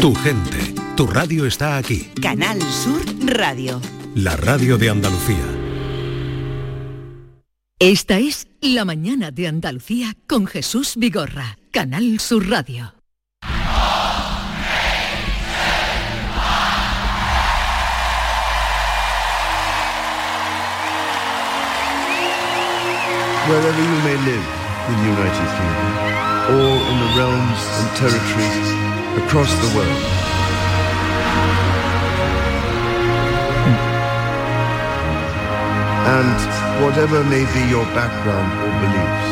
Tu gente, tu radio está aquí. Canal Sur Radio. La radio de Andalucía. Esta es La mañana de Andalucía con Jesús Vigorra, Canal Sur Radio. wherever you may live in the United Kingdom or in the realms and territories across the world. And whatever may be your background or beliefs,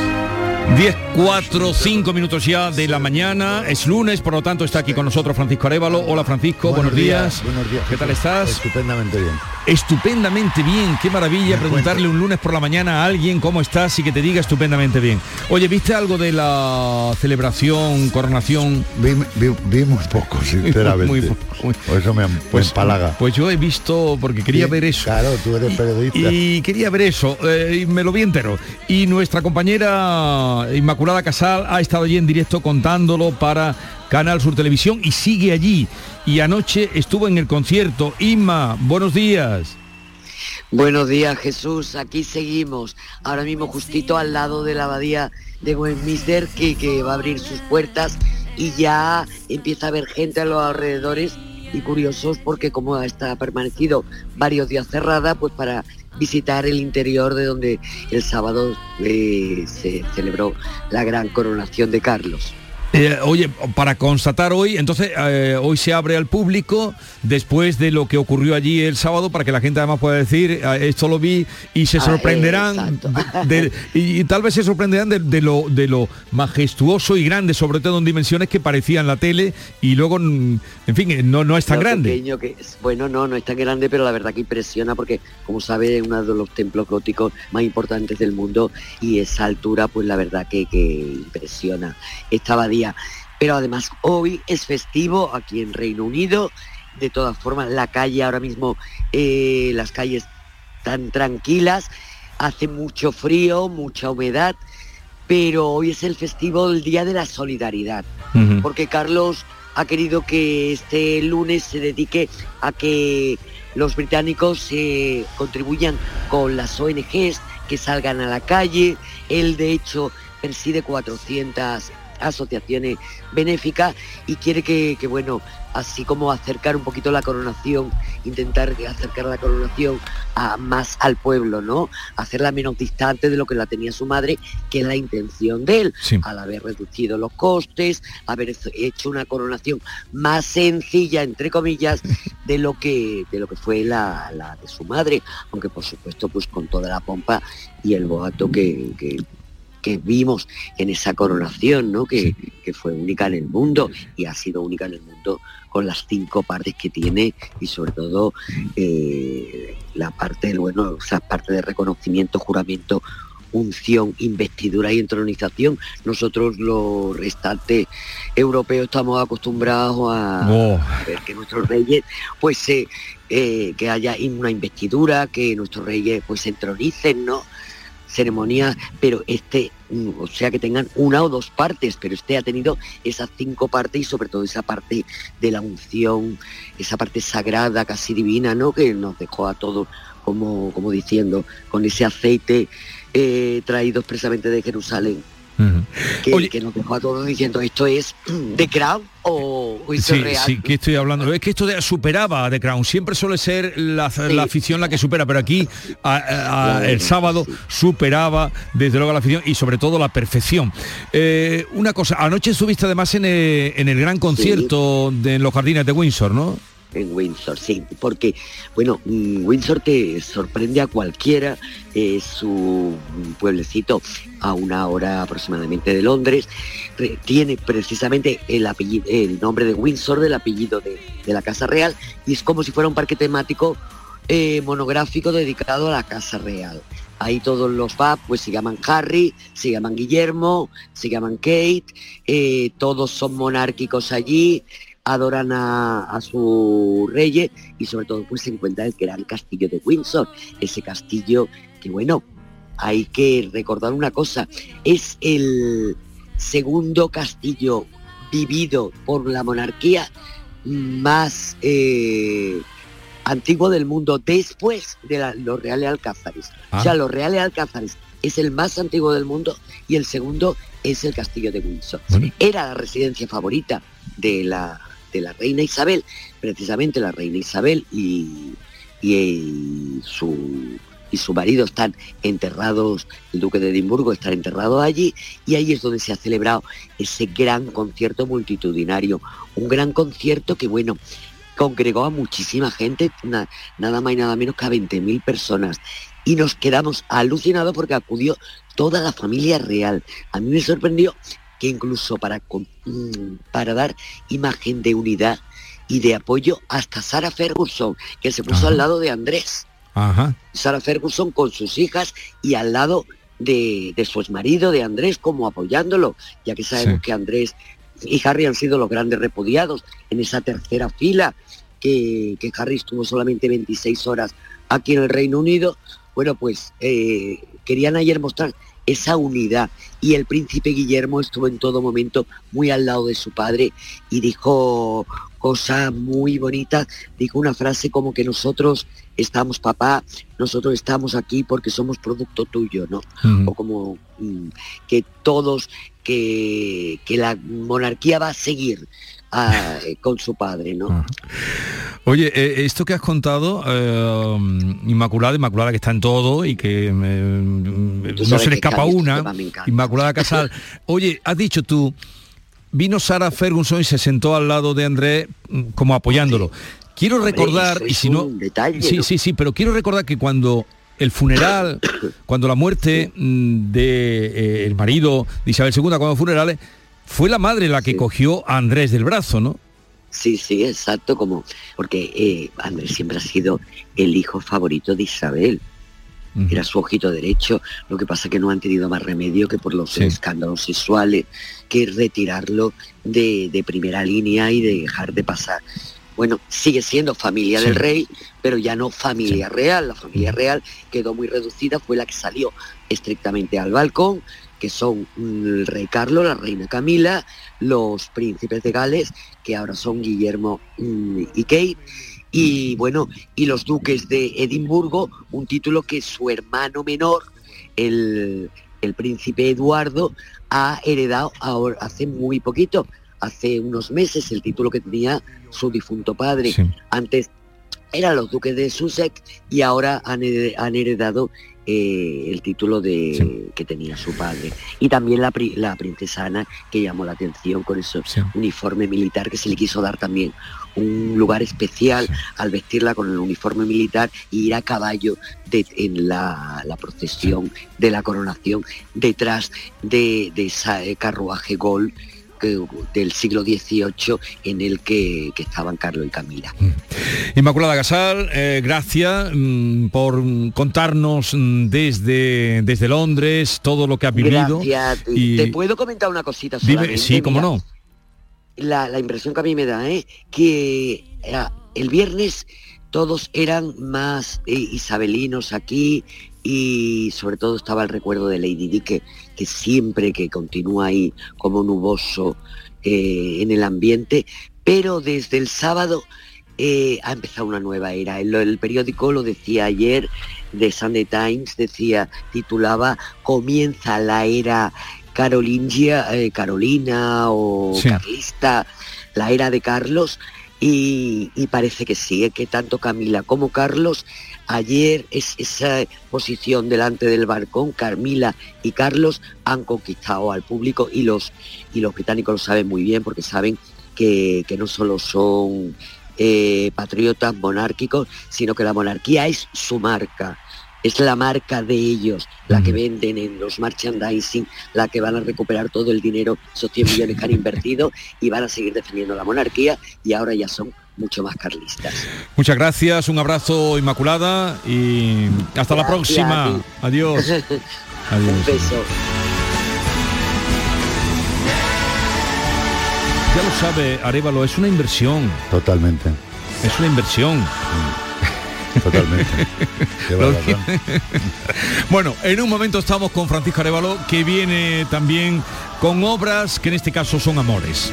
10, 4, 5 minutos ya de la mañana, es lunes, por lo tanto está aquí con nosotros Francisco Arevalo. Hola Francisco, buenos, días. Buenos días. ¿Qué tal estás? Estupendamente bien. Estupendamente bien, qué maravilla Me preguntarle un lunes por la mañana a alguien cómo estás y que te diga estupendamente bien. Oye, ¿viste algo de la celebración, coronación? Vi, vi- vi muy poco, sinceramente. Muy poco, muy- Por eso me, me empalaga. Pues yo he visto, porque quería Sí, ver eso. Claro, tú eres periodista. Y quería ver eso, eh, y me lo vi entero. Y nuestra compañera Inmaculada Casal ha estado allí en directo contándolo para Canal Sur Televisión y sigue allí. Y anoche estuvo en el concierto. Inma, buenos días. Buenos días Jesús, aquí seguimos, ahora mismo justito al lado de la abadía de Westminster que, que va a abrir sus puertas y ya empieza a haber gente a los alrededores y curiosos porque como está permanecido varios días cerrada, pues para visitar el interior de donde el sábado eh, se celebró la gran coronación de Carlos. Eh, oye, para constatar hoy, entonces eh, hoy se abre al público después de lo que ocurrió allí el sábado para que la gente además pueda decir "Ah, esto lo vi y se Ah, sorprenderán de- de- y, y tal vez se sorprenderán de, de lo de lo majestuoso y grande, sobre todo en dimensiones que parecían la tele y luego, mm, en fin, eh, no, no es tan Lo grande. que. Bueno, no, no es tan grande, pero la verdad que impresiona porque, como sabe, es uno de los templos góticos más importantes del mundo y esa altura, pues la verdad que, que impresiona esta Pero además hoy es festivo aquí en Reino Unido. De todas formas, la calle ahora mismo, eh, las calles tan tranquilas, hace mucho frío, mucha humedad, pero hoy es el festivo del Día de la Solidaridad porque Carlos ha querido que este lunes se dedique a que los británicos eh, contribuyan con las ONGs, que salgan a la calle. Él, de hecho, preside 400 asociaciones benéficas y quiere que, que, bueno, así como acercar un poquito la coronación, intentar acercar la coronación a, más al pueblo, ¿no? Hacerla menos distante de lo que la tenía su madre, que es la intención de él, Sí. al haber reducido los costes, haber hecho una coronación más sencilla, entre comillas, de lo que, de lo que fue la, la de su madre, aunque por supuesto pues con toda la pompa y el boato que, que- que vimos en esa coronación, ¿no? Que, que fue única en el mundo y ha sido única en el mundo con las cinco partes que tiene y sobre todo eh, la parte del bueno, o sea, parte de reconocimiento, juramento, unción, investidura y entronización. Nosotros los restantes europeos estamos acostumbrados a, Oh. a ver que nuestros reyes pues se eh, que haya una investidura, que nuestros reyes pues se entronicen, ¿no? ceremonias, pero este, mm, o sea que tengan una o dos partes, pero este ha tenido esas cinco partes y sobre todo esa parte de la unción, esa parte sagrada, casi divina, ¿no? Que nos dejó a todos como, como diciendo, con ese aceite eh, traído expresamente de Jerusalén, Que, Oye. que nos dejó a todos diciendo, ¿esto es de Crown o, o esto Sí, real? sí, que estoy hablando. Es que esto de, superaba a The Crown. Siempre suele ser la, la afición la que supera, pero aquí a- a- a- el sábado superaba desde luego la afición y sobre todo la perfección. Eh, una cosa, anoche estuviste además en el, en el gran concierto de en los jardines de Windsor, ¿no? En Windsor, sí, porque, bueno, mm, Windsor te sorprende a cualquiera, es su pueblecito a una hora aproximadamente de Londres, Re- tiene precisamente el, apellido, el nombre de Windsor del apellido de, de la Casa Real y es como si fuera un parque temático eh, monográfico dedicado a la Casa Real. Ahí todos los pubs pues se llaman Harry, se llaman Guillermo, se llaman Kate, eh, todos son monárquicos allí, adoran a, a sus reyes y sobre todo pues se encuentra el gran castillo de Windsor, ese castillo que bueno, hay que recordar una cosa, es el segundo castillo vivido por la monarquía más eh, antiguo del mundo después de la- los Reales Alcázares. Ah. O sea, los Reales Alcázares es el más antiguo del mundo y el segundo es el Castillo de Windsor. Bueno. Era la residencia favorita de la, de la reina Isabel, precisamente la reina Isabel y, y, eh, su, y su marido están enterrados, el duque de Edimburgo está enterrado allí y ahí es donde se ha celebrado ese gran concierto multitudinario, un gran concierto que bueno, congregó a muchísima gente, na- nada más y nada menos que a 20.000 personas y nos quedamos alucinados porque acudió toda la familia real. A mí me sorprendió que incluso para, mm, para dar imagen de unidad y de apoyo hasta Sara Ferguson, que se puso Ajá. al lado de Andrés. Ajá. Sara Ferguson con sus hijas y al lado de, de su exmarido, de Andrés, como apoyándolo, ya que sabemos Sí. que Andrés y Harry han sido los grandes repudiados en esa tercera fila, que, que Harry estuvo solamente 26 horas aquí en el Reino Unido. Bueno, pues eh, querían ayer mostrar esa unidad. Y el príncipe Guillermo estuvo en todo momento muy al lado de su padre y dijo cosas muy bonitas, dijo una frase como que nosotros estamos papá, nosotros estamos aquí porque somos producto tuyo, ¿no? O como mm, que todos, que, que la monarquía va a seguir eh, con su padre, ¿no? Oye, eh, esto que has contado, eh, Inmaculada, Inmaculada que está en todo y que eh, no se le escapa Cádiz, una. Inmaculada Casal. Oye, has dicho tú, vino Sara Ferguson y se sentó al lado de Andrés mm, como apoyándolo. Quiero Hombre, recordar, y si no... detalle, sí, ¿no? sí, sí, pero quiero recordar que cuando el funeral, cuando la muerte mm, de eh, el marido de Isabel II, cuando funerales, fue la madre la que Sí. cogió a Andrés del brazo, ¿no? Sí, sí, exacto, como porque eh, Andrés siempre ha sido el hijo favorito de Isabel. Era su ojito derecho. Lo que pasa que no han tenido más remedio que por los Sí. escándalos sexuales, que retirarlo de, de primera línea y de dejar de pasar. Bueno, sigue siendo familia Sí. del rey, pero ya no familia real. La familia real quedó muy reducida, fue la que salió estrictamente al balcón, que son mm, el rey Carlos, la reina Camila, los príncipes de Gales, que ahora son Guillermo mm, y Kate, y bueno, y los duques de Edimburgo, un título que su hermano menor, el, el príncipe Eduardo, ha heredado ahora, hace muy poquito, hace unos meses, el título que tenía su difunto padre. Sí. Antes eran los duques de Sussex y ahora han heredado eh, el título de Sí. que tenía su padre. Y también la, pri- la princesa Ana, que llamó la atención con ese Sí. uniforme militar que se le quiso dar también un lugar especial Sí. al vestirla con el uniforme militar y ir a caballo de- en la, la procesión de la coronación detrás de, de ese carruaje gol que- del siglo XVIII en el que, que estaban Carlos y Camila. Inmaculada Casal, eh, gracias mm, por mm, contarnos mm, desde, desde Londres todo lo que has vivido. Gracias. y- ¿Te puedo comentar una cosita Dime- solamente? sí, cómo Mira, no. la, la impresión que a mí me da, ¿eh? que el viernes todos eran más eh, isabelinos aquí y sobre todo estaba el recuerdo de Lady Di que, que siempre que continúa ahí como nuboso eh, en el ambiente, pero desde el sábado eh, ha empezado una nueva era. El, el periódico lo decía ayer, de Sunday Times, decía, titulaba Comienza la era carolingia, eh, carolina o Sí. carlista, la era de Carlos, y, y parece que sí, que tanto Camila como Carlos, ayer es, esa posición delante del balcón, Carmila y Carlos han conquistado al público y los, y los británicos lo saben muy bien porque saben que, que no solo son eh, patriotas monárquicos, sino que la monarquía es su marca. Es la marca de ellos, la que venden en los merchandising, la que van a recuperar todo el dinero, esos 100 millones que han invertido y van a seguir defendiendo la monarquía y ahora ya son mucho más carlistas. Muchas gracias, un abrazo Inmaculada y hasta la próxima. a ti. Adiós. Un Adiós. beso. Ya lo sabe, Arevalo, es una inversión. Totalmente, Es una inversión. totalmente. Bueno, en un momento estamos con Francisco Arevalo, que viene también con obras que en este caso son amores.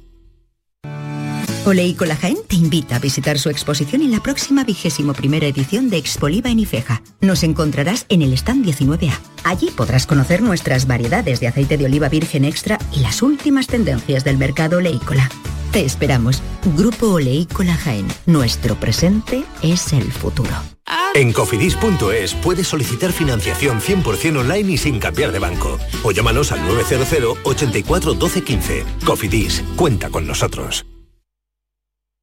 Oleícola Jaén te invita a visitar su exposición en la próxima vigésimo primera edición de Expoliva en Ifeja. Nos encontrarás en el stand 19A. Allí podrás conocer nuestras variedades de aceite de oliva virgen extra y las últimas tendencias del mercado oleícola. Te esperamos. Grupo Oleícola Jaén. Nuestro presente es el futuro. En cofidis.es puedes solicitar financiación 100% online y sin cambiar de banco. O llámanos al 900 84 12 15. Cofidis, cuenta con nosotros.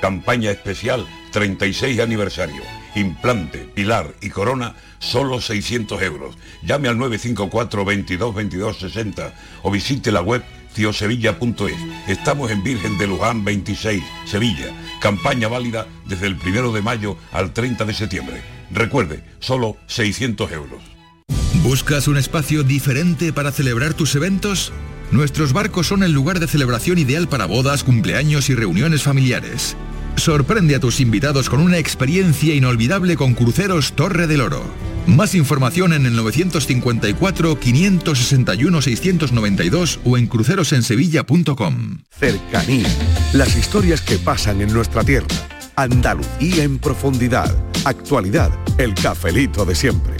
Campaña especial 36 aniversario. Implante, pilar y corona, solo 600 euros. Llame al 954 22 22 60 o visite la web ciosevilla.es. Estamos en Virgen de Luján 26, Sevilla. Campaña válida desde el 1 de mayo al 30 de septiembre. Recuerde, solo 600 euros. ¿Buscas un espacio diferente para celebrar tus eventos? Nuestros barcos son el lugar de celebración ideal para bodas, cumpleaños y reuniones familiares. Sorprende a tus invitados con una experiencia inolvidable con Cruceros Torre del Oro. Más información en el 954-561-692 o en crucerosensevilla.com. Cercanía. Las historias que pasan en nuestra tierra. Andalucía en profundidad. Actualidad. El cafelito de siempre.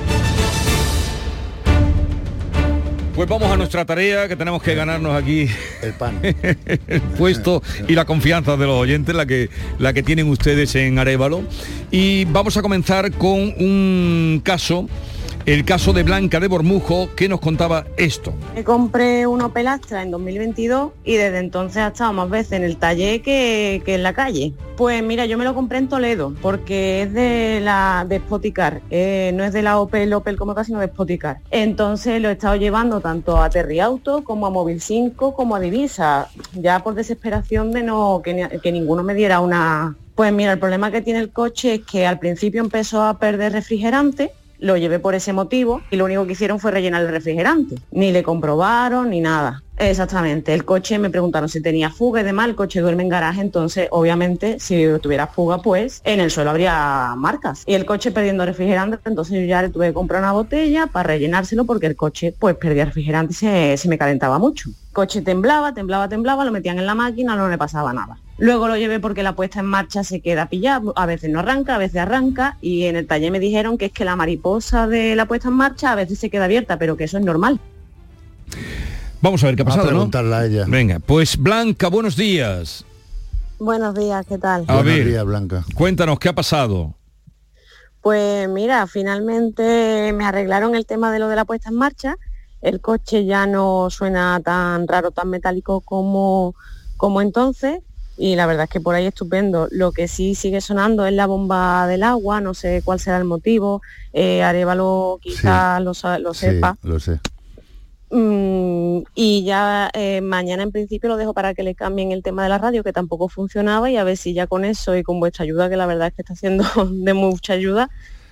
Pues vamos a nuestra tarea, que tenemos que ganarnos aquí el pan, el puesto y la confianza de los oyentes, la que, la que tienen ustedes en Arevalo. Y vamos a comenzar con un caso el caso de Blanca de Bormujo, que nos contaba esto. Me compré un Opel Astra en 2022 y desde entonces ha estado más veces en el taller que, que, en la calle. Pues mira, yo me lo compré en Toledo porque es de la de Spoticar, eh, no es de la Opel Opel como casi, sino de Spoticar. Entonces lo he estado llevando tanto a Terry Auto como a Móvil 5 como a Divisa, ya por desesperación de no que, que ninguno me diera una... Pues mira, el problema que tiene el coche es que al principio empezó a perder refrigerante lo llevé por ese motivo y lo único que hicieron fue rellenar el refrigerante. Ni le comprobaron ni nada. Exactamente. El coche me preguntaron si tenía fuga y demás. El coche duerme en garaje, entonces obviamente si tuviera fuga, pues en el suelo habría marcas. Y el coche perdiendo refrigerante, entonces yo ya le tuve que comprar una botella para rellenárselo porque el coche pues perdía refrigerante y se, se me calentaba mucho. El coche temblaba, temblaba, temblaba, lo metían en la máquina, no le pasaba nada. Luego lo llevé porque la puesta en marcha se queda pillada, a veces no arranca, a veces arranca y en el taller me dijeron que es que la mariposa de la puesta en marcha a veces se queda abierta, pero que eso es normal. Vamos a ver qué ha pasado, a preguntarle a ella. Venga, pues Blanca, buenos días. Buenos días, ¿qué tal? A Buenos ver, días, Blanca. Cuéntanos, ¿qué ha pasado? Pues mira, finalmente me arreglaron el tema de lo de la puesta en marcha. El coche ya no suena tan raro, tan metálico como, como entonces. Y la verdad es que por ahí estupendo. Lo que sí sigue sonando es la bomba del agua, no sé cuál será el motivo. Eh, Arevalo quizás Sí. lo, lo Sí, sepa. lo sé. Mm, y ya eh, mañana en principio lo dejo para que le cambien el tema de la radio, que tampoco funcionaba, y a ver si ya con eso y con vuestra ayuda, que la verdad es que está siendo de mucha ayuda,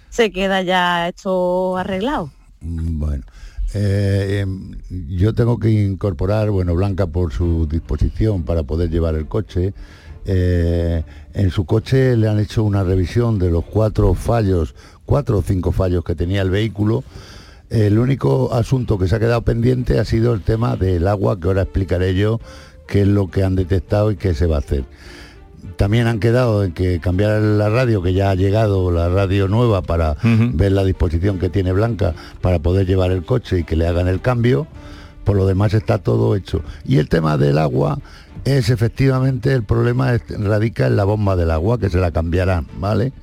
se queda ya esto arreglado. Bueno, eh, em, yo tengo que incorporar, bueno, Blanca por su disposición para poder llevar el coche. eh, en su coche le han hecho una revisión de los cuatro fallos, cuatro o cinco fallos que tenía el vehículo. El único asunto que se ha quedado pendiente ha sido el tema del agua, que ahora explicaré yo, qué es lo que han detectado y qué se va a hacer. También han quedado en que cambiar la radio, que ya ha llegado la radio nueva para ver la disposición que tiene Blanca para poder llevar el coche y que le hagan el cambio. Por lo demás está todo hecho. Y el tema del agua, es efectivamente el problema radica en la bomba del agua, que se la cambiarán, ¿vale?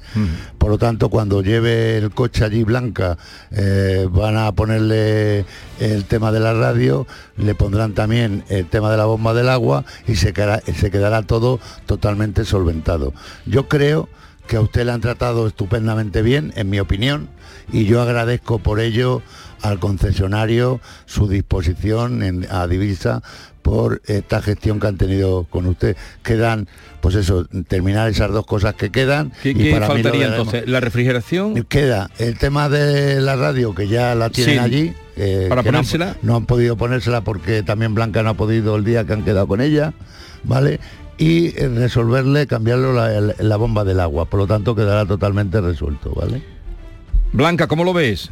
Por lo tanto, cuando lleve el coche allí blanca, eh, van a ponerle el tema de la radio, le pondrán también el tema de la bomba del agua y se quedará, se quedará todo totalmente solventado. Yo creo que a usted le han tratado estupendamente bien, en mi opinión, y yo agradezco por ello al concesionario su disposición en, a Divisa por esta gestión que han tenido con usted. Quedan, pues eso, terminar esas dos cosas que quedan. ¿Qué, y para faltaría entonces? ¿La refrigeración? Queda el tema de la radio, que ya la tienen Sí. allí. eh, ¿Para que no ponérsela? No han, podido ponérsela porque también Blanca no ha podido el día que han quedado con ella, ¿vale? Y eh, resolverle, cambiarlo la, la- la bomba del agua. Por lo tanto, quedará totalmente resuelto, ¿vale? Blanca, ¿cómo lo ves?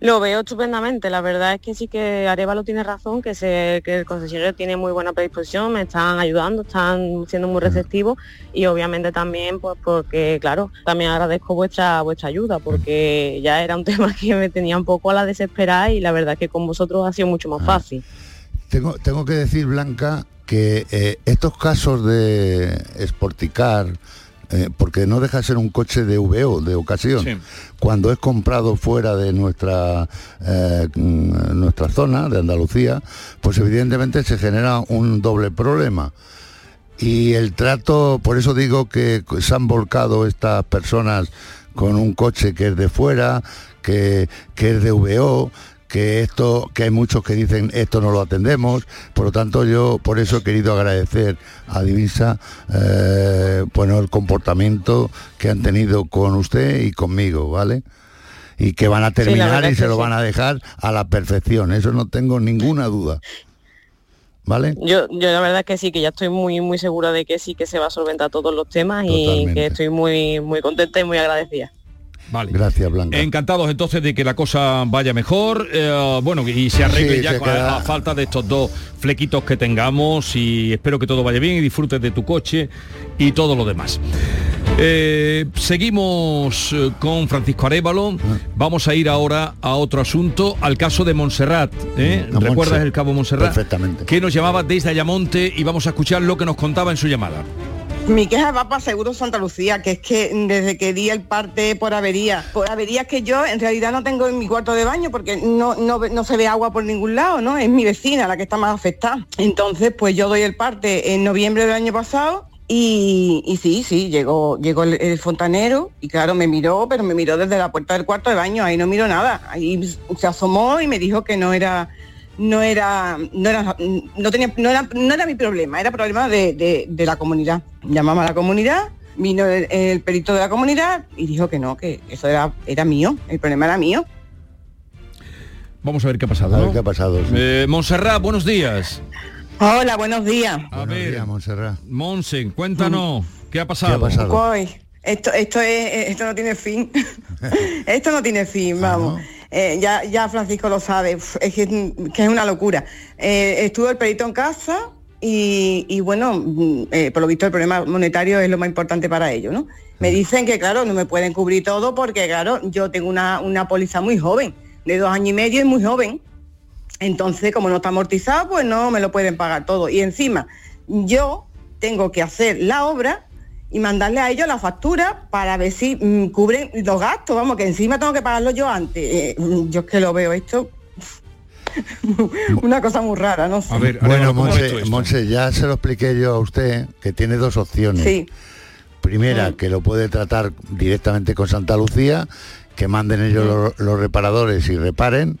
Lo veo estupendamente, la verdad es que sí que Arevalo tiene razón, que, se, que el concesionario tiene muy buena predisposición, me están ayudando, están siendo muy receptivos y obviamente también pues porque claro, también agradezco vuestra vuestra ayuda porque ya era un tema que me tenía un poco a la desesperada y la verdad es que con vosotros ha sido mucho más fácil. Tengo, tengo que decir, Blanca, que eh, estos casos de Sporticar, eh, porque no deja de ser un coche de VO, de ocasión, Sí. cuando es comprado fuera de nuestra, eh, nuestra zona, de Andalucía, pues evidentemente se genera un doble problema. Y el trato, por eso digo que se han volcado estas personas con un coche que es de fuera, que, que es de VO, que esto, que hay muchos que dicen esto no lo atendemos, por lo tanto yo por eso he querido agradecer a Divisa eh, bueno, el comportamiento que han tenido con usted y conmigo, ¿vale? Y que van a terminar y se lo sí. van a dejar a la perfección, eso no tengo ninguna duda. ¿Vale? Yo, yo la verdad es que sí, que ya estoy muy muy segura de que sí que se va a solventar todos los temas y que estoy muy muy contenta y muy agradecida. Vale. Gracias, Blanca. Encantados entonces de que la cosa vaya mejor, eh, bueno, y se arregle Sí, ya se con- a- queda- a, falta de estos dos flequitos que tengamos y espero que todo vaya bien y disfrutes de tu coche y todo lo demás. Eh, seguimos eh, con Francisco Arevalo. Ah. Vamos a ir ahora a otro asunto, al caso de Montserrat. ¿eh? Montse. ¿Recuerdas el cabo Montserrat? Perfectamente. Que nos llamaba desde Ayamonte y vamos a escuchar lo que nos contaba en su llamada. Mi queja va para Seguro Santa Lucía, que es que desde que di el parte por avería, por averías que yo en realidad no tengo en mi cuarto de baño porque no, no, no se ve agua por ningún lado, ¿no? Es mi vecina la que está más afectada. Entonces, pues yo doy el parte en noviembre del año pasado y, y sí, sí, llegó, llegó el, el fontanero y claro, me miró, pero me miró desde la puerta del cuarto de baño, ahí no miró nada. Ahí se asomó y me dijo que no era no era, no era, no tenía, no era, no era mi problema, era problema de, de- de la comunidad. Llamamos a la comunidad, vino el, el perito de la comunidad y dijo que no, que eso era, era mío, el problema era mío. Vamos a ver qué ha pasado. A ver ¿no? qué ha pasado. sí. Eh, Montserrat, buenos días. Hola, buenos días. A Buenos ver, días, Montserrat. Monse, cuéntanos, ¿qué ha pasado? ¿Qué ha pasado? Coy, esto, esto, es, esto no tiene fin. esto no tiene fin, vamos. Eh, ya, ya Francisco lo sabe, es que, que es una locura. Eh, estuvo el perito en casa y, y bueno, mm, eh, por lo visto el problema monetario es lo más importante para ellos, ¿no? Me dicen que claro, no me pueden cubrir todo porque claro, yo tengo una, una póliza muy joven, de dos años y medio y muy joven. Entonces, como no está amortizado, pues no me lo pueden pagar todo. Y encima, yo tengo que hacer la obra y mandarle a ellos la factura para ver si mm, cubren los gastos, vamos, que encima tengo que pagarlo yo antes. Eh, mm, yo es que lo veo esto una cosa muy rara, no sé. A ver, Bueno, Arevalo, ¿cómo ves tú Monse, ya se lo expliqué yo a usted, que tiene dos opciones. Sí, Primera, Mm. que lo puede tratar directamente con Santa Lucía, que manden ellos los, los reparadores y reparen,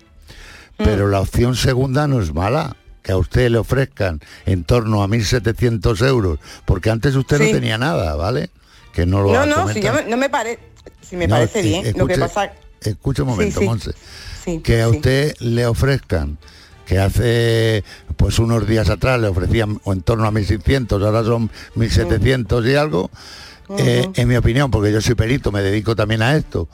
pero la opción segunda no es mala, que a usted le ofrezcan en torno a 1.700 euros, porque antes usted Sí. no tenía nada, ¿vale? Que no lo no, no, si yo me- no me parece, si me No, parece bien. lo que pasa, Escuche un momento, sí. Monse. que a usted le ofrezcan que hace pues unos días atrás le ofrecían o en torno a 1.600, ahora son 1.700 y algo, eh, en mi opinión, porque yo soy perito, me dedico también a esto,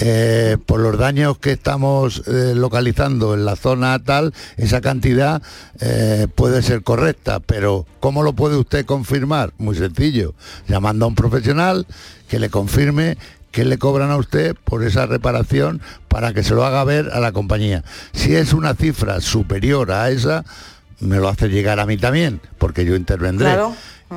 eh, por los daños que estamos eh, localizando en la zona tal, esa cantidad eh, puede ser correcta, pero ¿cómo lo puede usted confirmar? Muy sencillo, llamando a un profesional que le confirme que le cobran a usted por esa reparación para que se lo haga ver a la compañía. Si es una cifra superior a esa, me lo hace llegar a mí también, porque yo intervendré. Claro.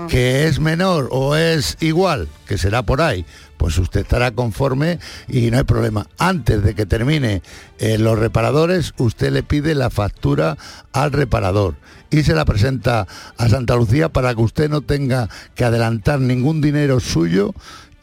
Que es menor o es igual, que será por ahí, pues usted estará conforme y no hay problema. Antes de que termine eh, los reparadores, usted le pide la factura al reparador y se la presenta a Santa Lucía para que usted no tenga que adelantar ningún dinero suyo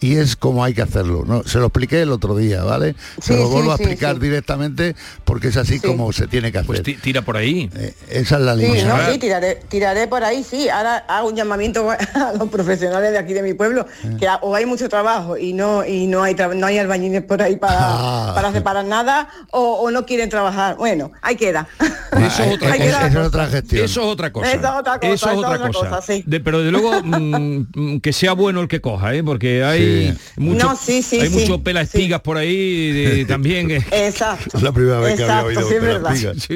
y es como hay que hacerlo. ¿no? Se lo expliqué el otro día, ¿vale? se Sí, lo sí, vuelvo a explicar sí. directamente porque es así Sí. como se tiene que hacer. Pues ti- tira por ahí. Eh, esa es la Sí, línea. no, sí, tiraré, tiraré por ahí, sí. Ahora hago un llamamiento a los profesionales de aquí de mi pueblo, Eh. que o hay mucho trabajo y no y no hay no hay albañiles por ahí para, Ah. para separar nada o, o no quieren trabajar. Bueno, ahí queda. Eso es otra Ahí cosa. queda Esa es otra gestión. Eso es otra cosa. Esa es otra cosa, Eso es otra cosa. sí. De- pero de luego mm, que sea bueno el que coja, ¿eh? porque hay Sí. mucho, No, sí, sí, hay sí, mucho pela espigas por ahí de- también. eh. Exacto. Es la primera vez que había oído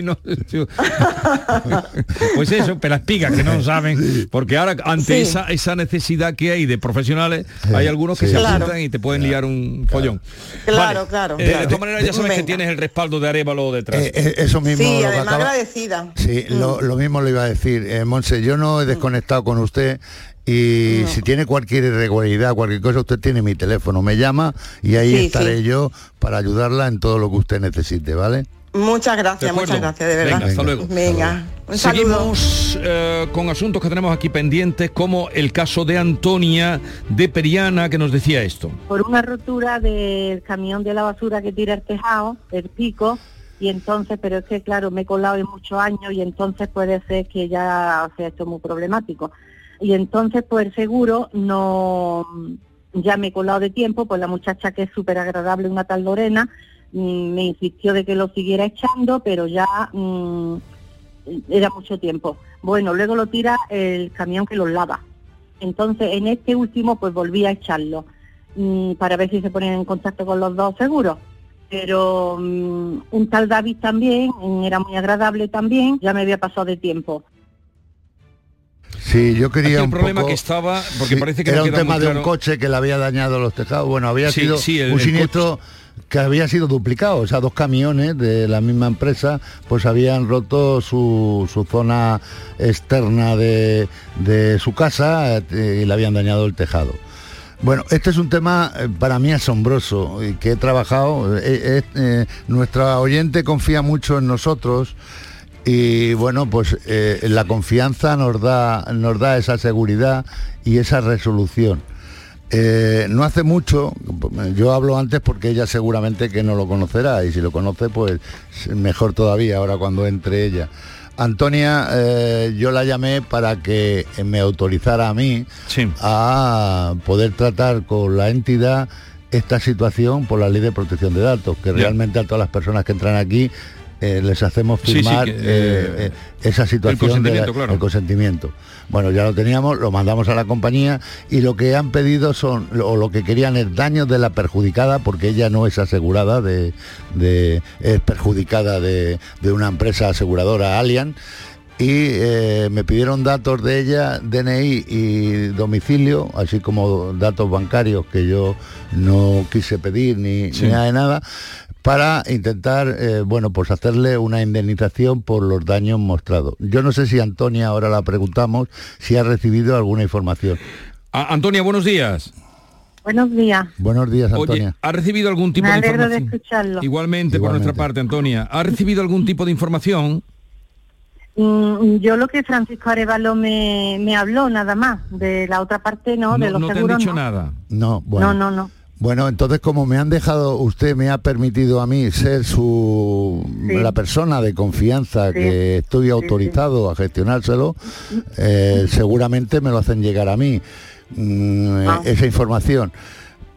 no, pues eso, pelas pigas que no saben, porque ahora ante Sí. esa, esa necesidad que hay de profesionales, hay algunos que sí. se Claro. apuntan y te pueden liar un follón. Claro, claro, Eh, de todas maneras ya sabes que tienes el respaldo de Arevalo detrás. Eh, eh, eso mismo Sí, lo que además acaba- agradecida. Sí, lo, lo mismo le iba a decir. Eh, Monse, yo no he desconectado con usted y si tiene cualquier irregularidad, cualquier cosa, usted tiene mi teléfono, me llama y ahí Sí, estaré sí. yo para ayudarla en todo lo que usted necesite, ¿vale? Muchas ¿De gracias, muchas gracias, de verdad. Venga, hasta luego. Venga, un saludo. Seguimos eh, con asuntos que tenemos aquí pendientes, como el caso de Antonia de Periana, que nos decía esto. por una rotura del camión de la basura que tira el tejado, el pico, y entonces, pero es que claro, me he colado en muchos años y entonces puede ser que ya, o sea, esto es muy problemático. Y entonces, pues seguro no, ya me he colado de tiempo, pues la muchacha que es súper agradable, una tal Lorena, mm, me insistió de que lo siguiera echando, pero ya mm, era mucho tiempo. Bueno, luego lo tira el camión que los lava. Entonces, en este último, pues volví a echarlo mm, para ver si se ponen en contacto con los dos seguros. Pero un tal David también, era muy agradable también, ya me había pasado de tiempo. Sí, yo quería Aquí el un problema poco- que estaba, porque Sí, parece que era no un tema muy de un coche que le había dañado los tejados. Bueno, había Sí, sido sí, el- un siniestro que había sido duplicado. O sea, dos camiones de la misma empresa pues habían roto su, su zona externa de, de su casa eh, y le habían dañado el tejado. Bueno, este es un tema eh, para mí asombroso y que he trabajado. eh, nuestra oyente confía mucho en nosotros y bueno, pues eh, la confianza nos da, nos da esa seguridad y esa resolución. Eh, no hace mucho, yo hablo antes porque ella seguramente que no lo conocerá y si lo conoce pues mejor todavía ahora cuando entre ella. Antonia, eh, yo la llamé para que me autorizara a mí a poder tratar con la entidad esta situación por la ley de protección de datos, que realmente a todas las personas que entran aquí eh, les hacemos Sí, sí, firmar que, eh, eh, esa situación de la- consentimiento, claro. el consentimiento. Bueno, ya lo teníamos, lo mandamos a la compañía y lo que han pedido son, o lo que querían es daños de la perjudicada, porque ella no es asegurada, de, de- es perjudicada de, de una empresa aseguradora Allianz. Y eh, me pidieron datos de ella, DNI y domicilio, así como datos bancarios que yo no quise pedir ni, Sí. ni nada de nada, para intentar, eh, bueno, pues hacerle una indemnización por los daños mostrados. Yo no sé si Antonia, ahora la preguntamos, si ha recibido alguna información. A- Antonia, buenos días. Buenos días. Buenos días, Oye, Antonia. ¿ha recibido algún tipo Me de alegro de información? escucharlo. Igualmente, por nuestra parte, Antonia. ¿Ha recibido algún tipo de información? Mm, yo lo que Francisco Arevalo me, me habló nada más, de la otra parte no, de los no te han seguros dicho no. nada. No, bueno. No, no, no. Bueno, entonces como me han dejado, usted me ha permitido a mí ser su Sí. la persona de confianza Sí. que estoy autorizado a gestionárselo, eh, seguramente me lo hacen llegar a mí mm, Ah. esa información.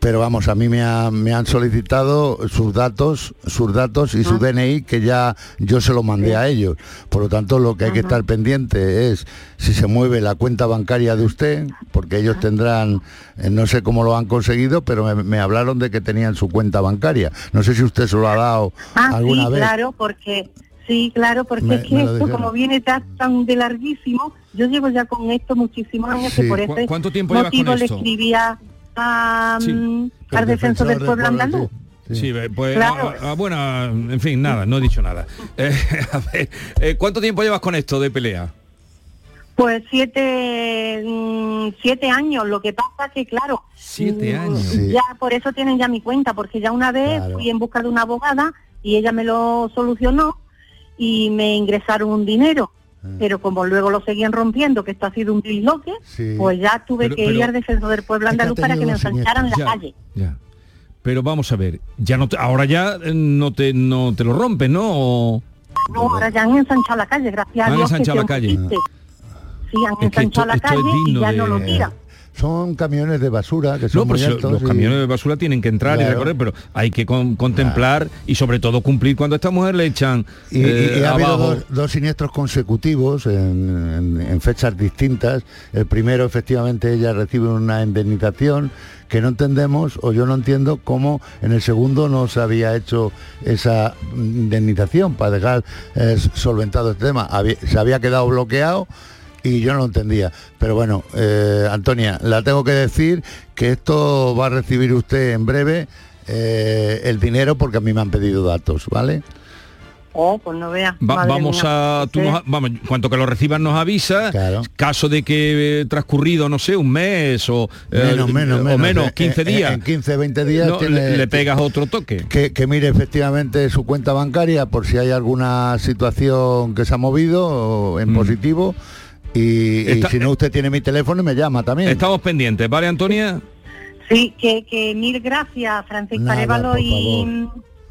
Pero vamos, a mí me, ha- me han solicitado sus datos, sus datos y su DNI que ya yo se lo mandé a ellos. Por lo tanto, lo que hay que estar pendiente es si se mueve la cuenta bancaria de usted, porque ellos tendrán, eh, no sé cómo lo han conseguido, pero me, me hablaron de que tenían su cuenta bancaria. No sé si usted se lo ha dado Ah, alguna sí, vez. claro, porque sí, claro, porque Me- es que esto como viene tan, tan de larguísimo, yo llevo ya con esto muchísimos años Sí. que por ¿Cu- ese cuánto tiempo llevas con motivo le esto? escribía a, mm, al defensor del pueblo andaluz. Sí, eh, pues Claro. ah, ah, bueno, en fin, nada, no he dicho nada. Eh, a ver, eh, ¿cuánto tiempo llevas con esto de pelea? Pues siete, mm, siete años, lo que pasa que claro, Siete mm, años. Sí. ya por eso tienen ya mi cuenta, porque ya una vez Claro. fui en busca de una abogada y ella me lo solucionó y me ingresaron un dinero. Ah. Pero como luego lo seguían rompiendo, que esto ha sido un disloque, Sí. pues ya tuve Pero- que pero- ir al defensor del pueblo andaluz para que me ensancharan la calle. Ya. Pero vamos a ver, ya no te- ahora ya eh, no te no te lo rompes, ¿no? O- No, ahora ya han ensanchado la calle, gracias Han a Dios. que ensanchado la calle. Sí, han Es ensanchado la es calle y ya no lo tiran. Son camiones de basura que son No, muy altos los y- camiones de basura tienen que entrar y recorrer, pero hay que con- contemplar y sobre todo cumplir cuando a esta mujer le echan Y, eh, y ha habido dos, dos siniestros consecutivos en, en- en fechas distintas. El primero, efectivamente, ella recibe una indemnización que no entendemos, o yo no entiendo cómo en el segundo no se había hecho esa indemnización para dejar eh, solventado este tema. Había- se había quedado bloqueado y yo no lo entendía. Pero bueno, eh, Antonia, la tengo que decir que esto va a recibir usted en breve eh, el dinero porque a mí me han pedido datos, ¿vale? Oh, pues no. Va- madre vamos mía. a, tú nos- vamos, cuanto que lo reciban nos avisa, caso de que eh, transcurrido, no sé, un mes o eh, Menos, menos, o menos. menos, En- 15 en- días. En 15, 20 días No, tiene- le, le pegas otro toque. que, que mire efectivamente su cuenta bancaria por si hay alguna situación que se ha movido o en positivo. Y, si no, usted tiene mi teléfono y me llama también. Estamos pendientes, ¿vale, Antonia? Sí, que, que mil gracias, Francisco Arevalo y,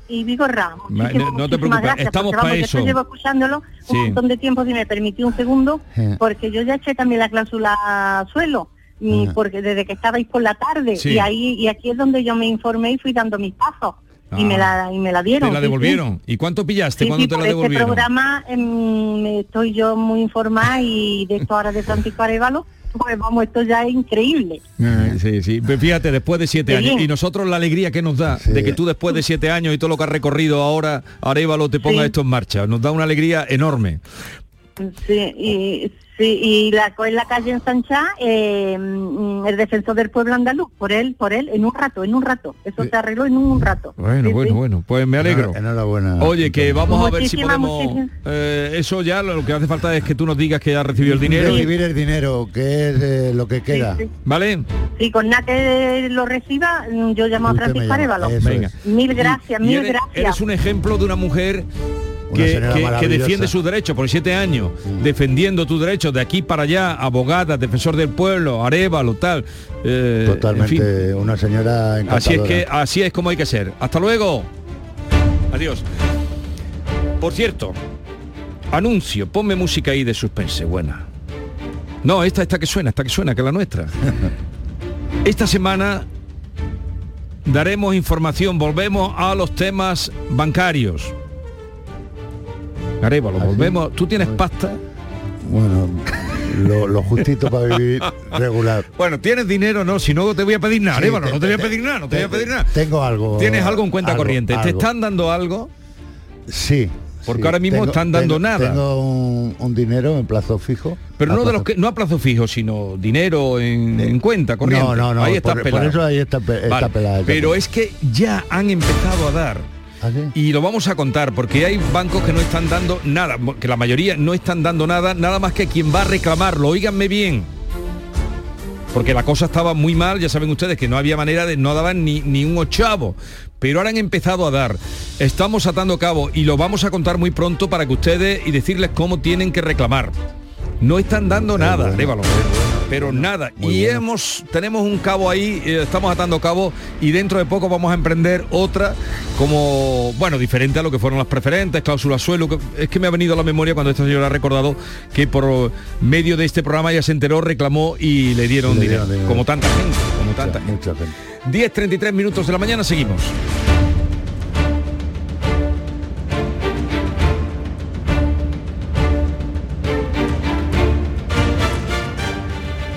y Vigorra. Muchísimas, no- no te preocupes, gracias, estamos porque, vamos, pa' yo eso. llevo escuchándolo Sí. un montón de tiempo, si me permití un segundo, porque yo ya eché también la cláusula suelo. y porque desde que estabais por la tarde Sí. y ahí y aquí es donde yo me informé y fui dando mis pasos y Ah. me la y me la dieron Te la sí, sí. devolvieron. ¿Y cuánto pillaste Sí, cuando sí, te por la este devolvieron? programa em, estoy yo muy informada y de esto ahora de Francisco Arevalo, pues vamos, esto ya es increíble. Ay, Sí, sí. Pero Fíjate, después de siete años. bien. Y nosotros la alegría que nos da de que tú después de siete años y todo lo que has recorrido ahora, Arevalo te ponga Sí. esto en marcha. Nos da una alegría enorme. Sí, y, sí, y la, en la calle en Sanchá, eh, mm, el defensor del pueblo andaluz, por él, por él, en un rato, en un rato. Eso se arregló en un rato. Bueno, Sí, bueno, sí. bueno. Pues me alegro. Enhorabuena. Oye, que vamos a ver si podemos... eh, eso ya lo que hace falta es que tú nos digas que has recibido el dinero. Recibir el dinero, que es eh, lo que queda. sí. ¿Vale? Sí, con nada que lo reciba, yo llamo a Usted me Francisco Arevalo. eso Venga. es. Mil gracias, Y mil eres, gracias. eres un ejemplo de una mujer que, defiende sus derechos por siete años, defendiendo tus derechos de aquí para allá, abogada, defensor del pueblo, Arevalo, tal. eh, en Totalmente, fin. una señora encantadora. Así es que así es como hay que ser. Hasta luego. Adiós. Por cierto, anuncio, ponme música ahí de suspense, buena. No, esta, esta que suena, esta que suena, que es la nuestra. Esta semana daremos información, volvemos a los temas bancarios. Arevalo, volvemos. ¿Tú tienes pasta? Bueno, lo, lo justito para vivir regular. Bueno, ¿tienes dinero? No, si no te voy a pedir nada, Sí, Arevalo, te- no te voy a pedir nada, no te, te- voy a pedir nada. Tengo algo. ¿Tienes algo en cuenta algo, corriente? ¿Te están dando algo? Sí. Porque sí. ahora mismo Tengo- están dando tengo- nada. Tengo un, un dinero en plazo fijo. Pero no de los que no a plazo fijo, sino dinero en, en cuenta corriente. No, no, no. Ahí está por, pelado. por eso ahí está, está Vale, pelada. Pero es que ya han empezado a dar. ¿Ah? Y lo vamos a contar porque hay bancos que no están dando nada, que la mayoría no están dando nada, nada más que quien va a reclamarlo. Óiganme bien. Porque la cosa estaba muy mal, ya saben ustedes que no había manera de, no daban ni, ni un ochavo. Pero ahora han empezado a dar. Estamos atando cabo y lo vamos a contar muy pronto para que ustedes y decirles cómo tienen que reclamar. No están dando nada, bueno. Pero nada. Muy y hemos, tenemos un cabo ahí, eh, estamos atando cabo y dentro de poco vamos a emprender otra como, bueno, diferente a lo que fueron las preferentes, cláusulas suelo. que- es que me ha venido a la memoria cuando esta señora ha recordado que por medio de este programa ya se enteró, reclamó y le dieron Le dinero. Como tanta gente, como Mucha- tanta gente. mucha gente. 10.33 minutos de la mañana, seguimos.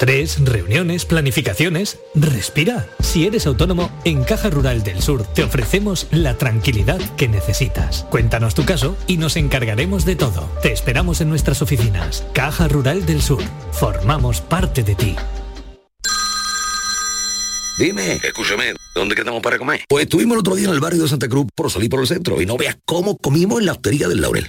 Estrés, reuniones, planificaciones. Respira. Si eres autónomo, en Caja Rural del Sur te ofrecemos la tranquilidad que necesitas. Cuéntanos tu caso y nos encargaremos de todo. Te esperamos en nuestras oficinas. Caja Rural del Sur. Formamos parte de ti. Dime, escúchame, ¿dónde quedamos para comer? Pues estuvimos el otro día en el barrio de Santa Cruz por salir por el centro y no veas cómo comimos en la hostería del Laurel.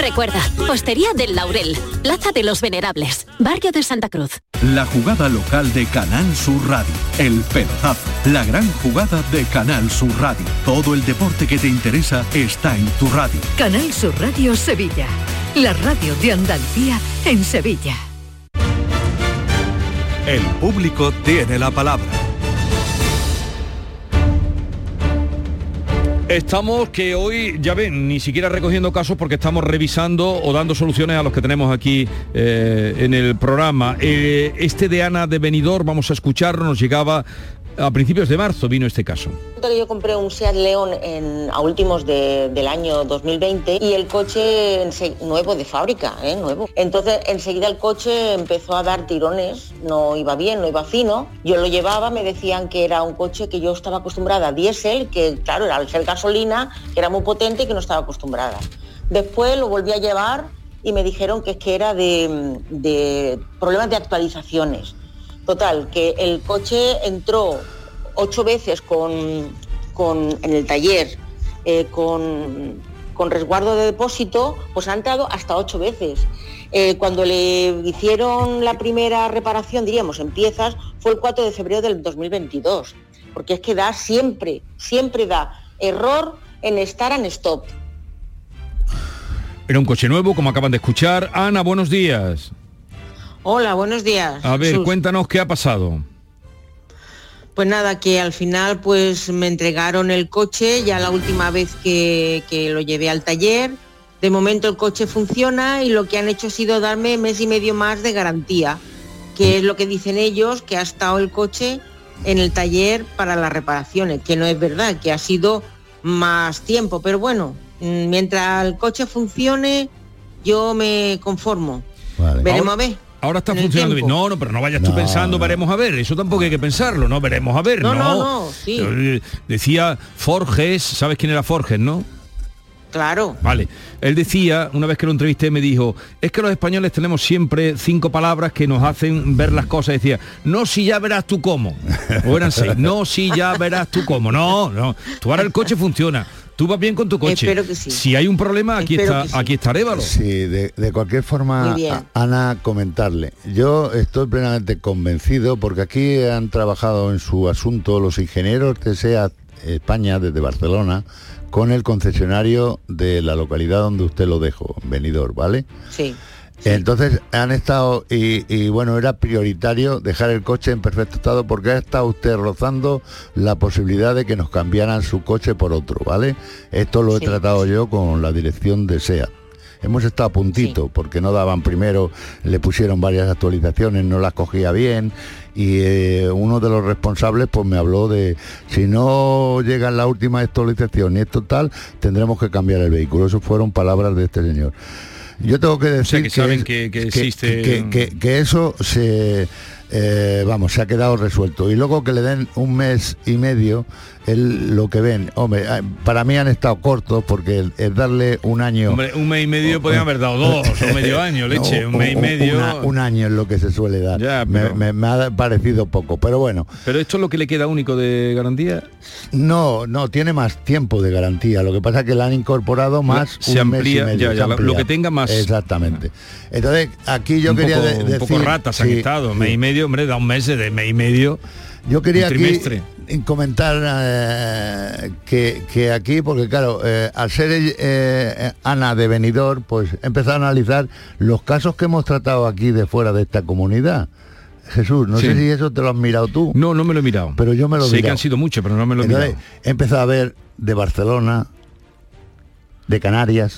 Recuerda, Hostería del Laurel, Plaza de los Venerables, Barrio de Santa Cruz. La jugada local de Canal Sur Radio. El pelotazo. La gran jugada de Canal Sur Radio. Todo el deporte que te interesa está en tu radio. Canal Sur Radio Sevilla. La radio de Andalucía en Sevilla. El público tiene la palabra. Estamos que hoy, ya ven, ni siquiera recogiendo casos porque estamos revisando o dando soluciones a los que tenemos aquí eh, en el programa. Eh, este de Ana de Benidorm, vamos a escucharlo, nos llegaba a principios de marzo, vino este caso. Yo compré un Seat León en, a últimos de- del año 2020 y el coche nuevo de fábrica, ¿eh? nuevo. Entonces enseguida el coche empezó a dar tirones, no iba bien, no iba fino. Yo lo llevaba, me decían que era un coche que yo estaba acostumbrada a diésel, que claro, era al ser gasolina, que era muy potente y que no estaba acostumbrada. Después lo volví a llevar y me dijeron que es que era de problemas de actualizaciones. Total, que el coche entró ocho veces con, con- en el taller eh, con, con resguardo de depósito, pues ha entrado hasta ocho veces. Eh, cuando le hicieron la primera reparación, diríamos, en piezas, fue el 4 de febrero del 2022. Porque es que da siempre, siempre da error en estar en stop. Era un coche nuevo, como acaban de escuchar. Ana, buenos días. Hola, buenos días. A ver, cuéntanos qué ha pasado. Pues nada, que al final pues me entregaron el coche ya la última vez que, que lo llevé al taller. De momento el coche funciona y lo que han hecho ha sido darme mes y medio más de garantía, que es lo que dicen ellos, que ha estado el coche en el taller para las reparaciones, que no es verdad, que ha sido más tiempo, pero bueno, mientras el coche funcione, yo me conformo. Veremos a ver. Ahora está funcionando bien. No, no, pero no vayas tú pensando, veremos a ver. Eso tampoco hay que pensarlo, ¿no? Veremos a ver. No, No, no, no, sí. Eh, Decía Forges, ¿sabes quién era Forges, no? Claro. Vale. Él decía, una vez que lo entrevisté, me dijo, es que los españoles tenemos siempre cinco palabras que nos hacen ver las cosas. Decía, no si ya verás tú cómo. O eran seis, no si ya verás tú cómo. No, no. Tú ahora el coche funciona. Tú vas bien con tu coche. Espero que sí. Si hay un problema, aquí Espero está, sí. aquí está Arévalo. Sí, de, de cualquier forma, Ana, comentarle. Yo estoy plenamente convencido porque aquí han trabajado en su asunto los ingenieros de SEAT España desde Barcelona con el concesionario de la localidad donde usted lo dejó, Benidorm, ¿vale? Sí. Entonces han estado, y, y bueno, era prioritario dejar el coche en perfecto estado porque ha estado usted rozando la posibilidad de que nos cambiaran su coche por otro, ¿vale? Esto lo he Sí. tratado yo con la dirección de SEAT. Hemos estado a puntito porque no daban primero, le pusieron varias actualizaciones, no las cogía bien y eh, uno de los responsables pues me habló de si no llega la última actualización y esto tal, tendremos que cambiar el vehículo. Esas fueron palabras de este señor. Yo tengo que decir que saben que- que existe- que- que- que eso se eh, vamos, se ha quedado resuelto. Y luego que le den un mes y medio el, lo que ven. Hombre, ah, para mí han estado cortos porque es darle un año... Hombre, un mes y medio podrían haber dado dos o medio año, leche, un mes y medio... un año es lo que se suele dar. Ya, me, pero- me- me ha parecido poco, pero bueno. Pero esto es lo que le queda único de garantía. No, no, tiene más tiempo de garantía. Lo que pasa es que le han incorporado más Se un mes y amplía, medio, ya, se ya, lo- amplía. lo que tenga más- Exactamente. Entonces, aquí yo un quería poco, de- un decir... poco ratas han sí, estado, sí. mes y medio, hombre, da un mes de mes y medio. Yo quería un aquí trimestre. Comentar eh, que, que aquí, porque claro, eh, al ser eh, Ana de venidor, pues he empezado a analizar los casos que hemos tratado aquí de fuera de esta comunidad. Jesús, no Sí. sé si eso te lo has mirado tú. No, no me lo he mirado. Pero yo me lo he Sé que mirado. han sido muchos, pero no me lo he Entonces, mirado. he empezado a ver de Barcelona, de Canarias,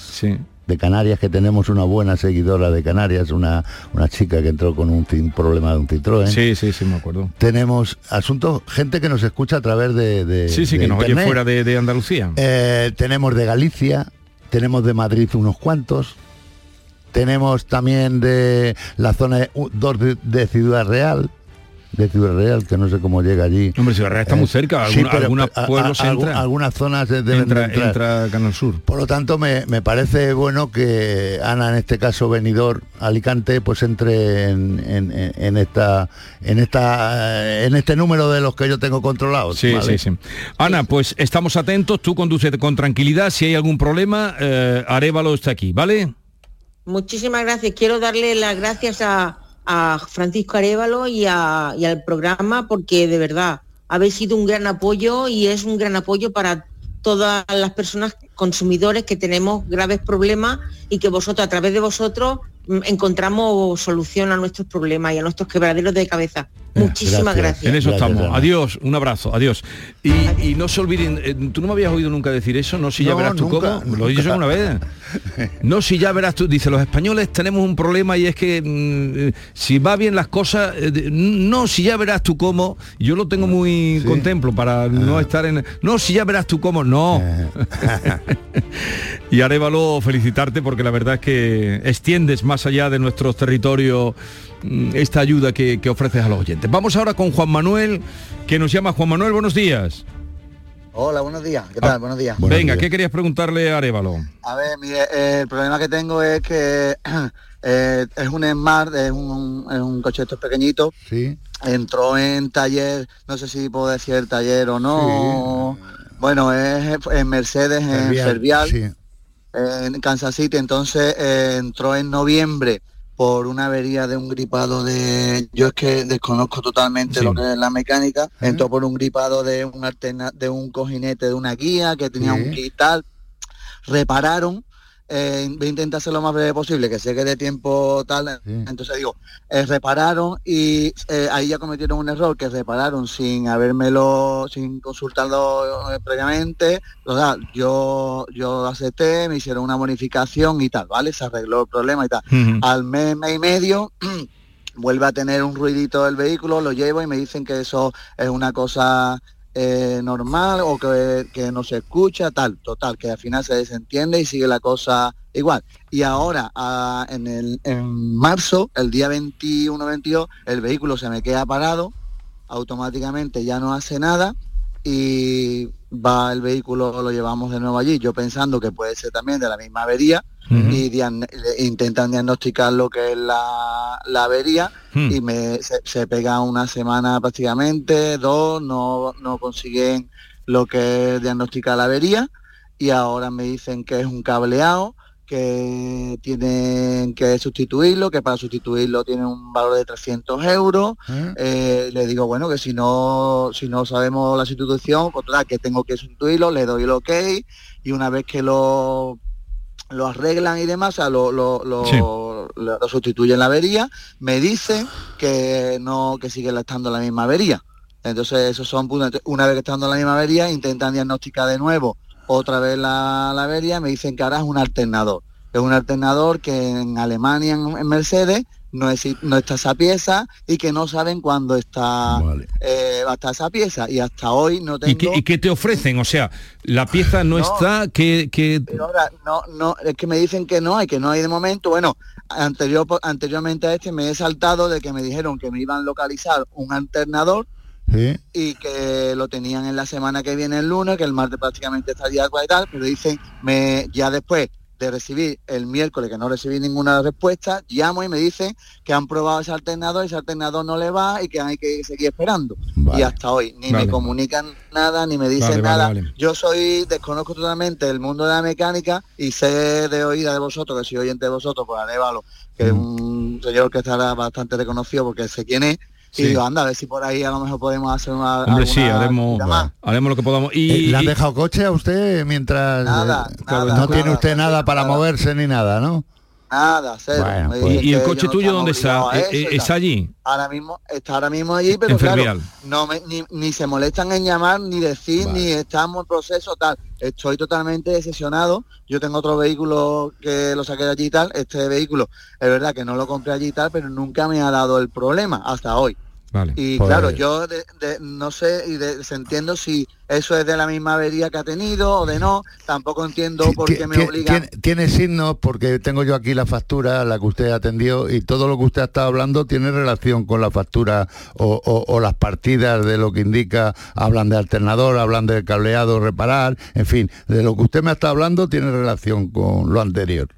de Canarias que tenemos una buena seguidora de Canarias, una, una chica que entró con un, problema de un Citroën. Sí, sí, sí, me acuerdo. Tenemos asuntos, gente que nos escucha a través de... de- Sí, sí, de que nos oye fuera de, de Andalucía. Eh, tenemos de Galicia, tenemos de Madrid unos cuantos, tenemos también de la zona de, u- dos de, de Ciudad Real, de Ciudad Real, que no sé cómo llega allí. Hombre, Ciudad Real está muy cerca, alguna- algunos a- a- pueblos algu- entran. algunas zonas de- deben entra, entrar. entra Canal Sur. Por lo tanto, me, me parece bueno que Ana, en este caso venidor Alicante, pues entre en, en- en- en esta en esta eh, en este número de los que yo tengo controlados. Sí, ¿vale? sí, sí. Ana, pues estamos atentos, tú conduces con tranquilidad, si hay algún problema, eh, Arevalo está aquí, ¿vale? Muchísimas gracias. Quiero darle las gracias a, a Francisco Arevalo y, a- y al programa porque de verdad habéis sido un gran apoyo y es un gran apoyo para todas las personas consumidores que tenemos graves problemas y que vosotros, a través de vosotros, mm, encontramos solución a nuestros problemas y a nuestros quebraderos de cabeza. Muchísimas gracias. En eso estamos. Adiós, un abrazo, adiós. Y, y no se olviden, eh, tú no me habías oído nunca decir eso, no si ya verás tú nunca, cómo. Lo he dicho nunca. una vez. No si ya verás tú. Dice, los españoles tenemos un problema y es que mm, eh, si va bien las cosas, eh, no si ya verás tú cómo. Yo lo tengo muy contemplo para no estar en. No si ya verás tú cómo, no. y Arevalo, felicitarte porque la verdad es que extiendes más allá de nuestros territorios mm, esta ayuda que, que ofreces a los oyentes. Vamos ahora con Juan Manuel, que nos llama Juan Manuel, buenos días. Hola, buenos días. ¿Qué tal? buenos días. Venga, ¿qué querías preguntarle a Arevalo? A ver, mire, eh, el problema que tengo es que eh, es un Smart, es un, es un coche estos pequeñitos. Sí. Entró en taller, no sé si puedo decir el taller o no. Bueno, es en Mercedes, en Fervial, sí. en Kansas City. Entonces eh, entró en noviembre por una avería de un gripado de yo es que desconozco totalmente Sí. lo que es la mecánica entró por un gripado de un alterna de un cojinete de una guía que tenía un kit tal repararon eh, voy a intentar ser lo más breve posible que sé que de tiempo tal entonces digo eh, repararon y eh, ahí ya cometieron un error que repararon sin habérmelo sin consultarlo eh, previamente. O sea, yo yo acepté me hicieron una bonificación y tal vale se arregló el problema y tal. Al mes, mes y medio vuelve a tener un ruidito del vehículo, lo llevo y me dicen que eso es una cosa eh, normal o que, que no se escucha, tal, total, que al final se desentiende y sigue la cosa igual. Y ahora, ah, en, el, en marzo, el día 21-22, el vehículo se me queda parado, automáticamente ya no hace nada y va el vehículo, lo llevamos de nuevo allí, yo pensando que puede ser también de la misma avería, y dian- le- intentan diagnosticar lo que es la, la avería Hmm. y me, se, se pega una semana prácticamente, dos, no, no consiguen lo que es diagnosticar la avería y ahora me dicen que es un cableado, que tienen que sustituirlo, que para sustituirlo tiene un valor de 300 euros. Eh, le digo, bueno, que si no, si no sabemos la sustitución, pues total, que tengo que sustituirlo, le doy el ok y una vez que lo lo arreglan y demás, o sea, lo, lo, lo, Sí. lo- lo sustituyen la avería, me dicen que no, que sigue estando la misma avería. Entonces esos son puntos. Una vez que estando la misma avería, intentan diagnosticar de nuevo otra vez la, la avería, me dicen que ahora es un alternador. Es un alternador que en Alemania, en, en Mercedes, no, exi- no está esa pieza y que no saben cuándo está eh, va a estar esa pieza y hasta hoy no tengo ¿Y qué, y qué te ofrecen? O sea, la pieza no, No. está, que, que ahora no, no, es que me dicen que no hay, que no hay de momento. Bueno, anterior, anteriormente a este me he saltado de que me dijeron que me iban a localizar un alternador Sí. y que lo tenían en la semana que viene el lunes, que el martes prácticamente estaría y tal, pero dicen, me ya después de recibir el miércoles que no recibí ninguna respuesta, llamo y me dicen que han probado ese alternador, ese alternador no le va y que hay que seguir esperando. Y hasta hoy ni Vale. me comunican nada, ni me dicen Vale, nada. Yo soy, desconozco totalmente el mundo de la mecánica y sé de oída de vosotros, que soy oyente de vosotros, por Arevalo, que es un señor que estará bastante reconocido porque sé quién es. Sí. Y digo, anda, a ver si por ahí a lo mejor podemos hacer una... Hombre, sí, haremos, haremos lo que podamos. Y, Eh, ¿Le han y- dejado coche a usted mientras Nada, eh, nada, no tiene usted nada para moverse ni nada, ¿no? Nada, cero. Bueno, pues- ¿Y- y el coche no tuyo están dónde está? obligados a ¿E- eso e- y está allí? Ahora mismo, está ahora mismo allí, pero En claro, Fervial. no me, ni, ni se molestan en llamar, ni decir, ni estamos en proceso, tal. Estoy totalmente decepcionado. Yo tengo otro vehículo que lo saqué de allí y tal. Este vehículo, es verdad que no lo compré allí y tal, pero nunca me ha dado el problema hasta hoy. Vale. Y Pues- claro, yo de- de- no sé y de- se entiendo si eso es de la misma avería que ha tenido o de no. Tampoco entiendo por qué me obligan. tiene, signos porque tengo yo aquí la factura, la que usted atendió, y todo lo que usted ha estado hablando tiene relación con la factura o, o- o las partidas de lo que indica, hablan de alternador, hablan de cableado, reparar, en fin, de lo que usted me ha estado hablando tiene relación con lo anterior.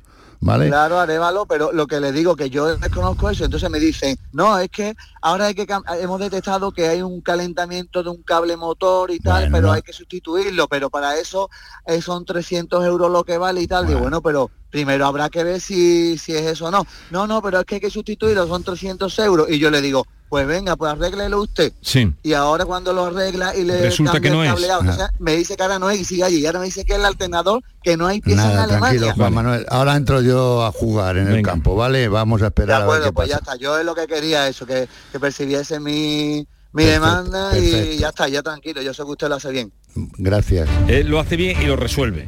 ¿Vale? Claro, Arevalo, pero lo que le digo que yo desconozco eso, entonces me dicen, no, es que ahora hay que hemos detectado que hay un calentamiento de un cable motor y tal, Bueno, pero no. hay que sustituirlo, pero para eso eh, son 300 euros lo que vale y tal. Digo, bueno, pero primero habrá que ver si, si es eso o no. No, no, pero es que hay que sustituirlo, son 300 euros. Y yo le digo, pues venga, pues arréglelo usted. Sí. Y ahora cuando lo arregla y le Resulta cambia que no el es. cableado, entonces me dice que ahora no es y sigue allí. Y ahora me dice que es el alternador, que no hay pieza en Nada, Alemania. tranquilo, Juan Manuel. Ahora entro yo a jugar en el campo, ¿vale? Vamos a De esperar a ver acuerdo, qué pues ya está. Yo es lo que quería eso, que, que percibiese mi, mi Perfecto, demanda y perfecto. ya está, ya tranquilo. Yo sé que usted lo hace bien. Gracias. Él lo hace bien y lo resuelve.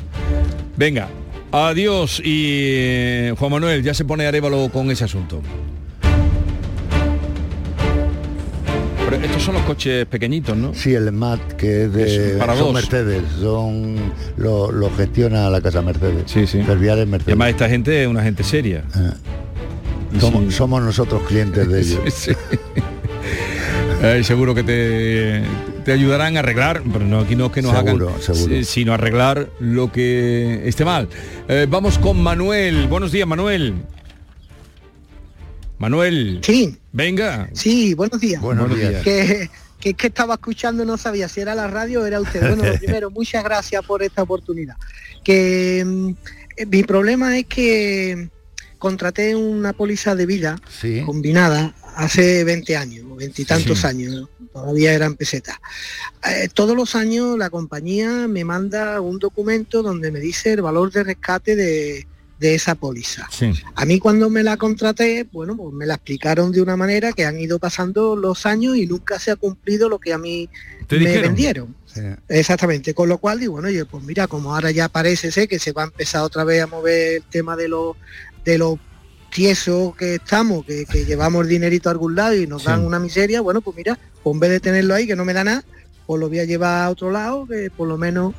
Venga, adiós y eh, Juan Manuel, ya se pone Arevalo con ese asunto. Pero estos son los coches pequeñitos, ¿no? Sí, el MAT, que es de Es para son. Mercedes, son lo, lo gestiona la casa Mercedes. Sí, sí. Y Mercedes. además esta gente es una gente seria. Y Somos, sí. somos nosotros clientes de ellos. Sí. Eh, seguro que te, te ayudarán a arreglar, pero no, aquí no es que nos Seguro, hagan, seguro. si- sino arreglar lo que esté mal. Eh, vamos con Manuel. Buenos días, Manuel. Manuel. Sí. Venga. Sí, buenos días. Buenos días. Que, que es que estaba escuchando, no sabía si era la radio o era usted. Bueno, lo primero, muchas gracias por esta oportunidad. Que mm, eh, mi problema es que contraté una póliza de vida Sí. combinada hace 20 años, veintitantos Sí. años, todavía eran pesetas. Eh, todos los años la compañía me manda un documento donde me dice el valor de rescate de, de esa póliza. Sí. A mí cuando me la contraté, bueno, pues me la explicaron de una manera que han ido pasando los años y nunca se ha cumplido lo que a mí ¿Te me dijeron? vendieron. Exactamente, con lo cual digo, bueno, oye, pues mira, como ahora ya parece ser que se va a empezar otra vez a mover el tema de los de los tiesos que estamos, que, que llevamos dinerito a algún lado y nos Sí. dan una miseria, bueno, pues mira, pues en vez de tenerlo ahí que no me da nada, pues lo voy a llevar a otro lado, que por lo menos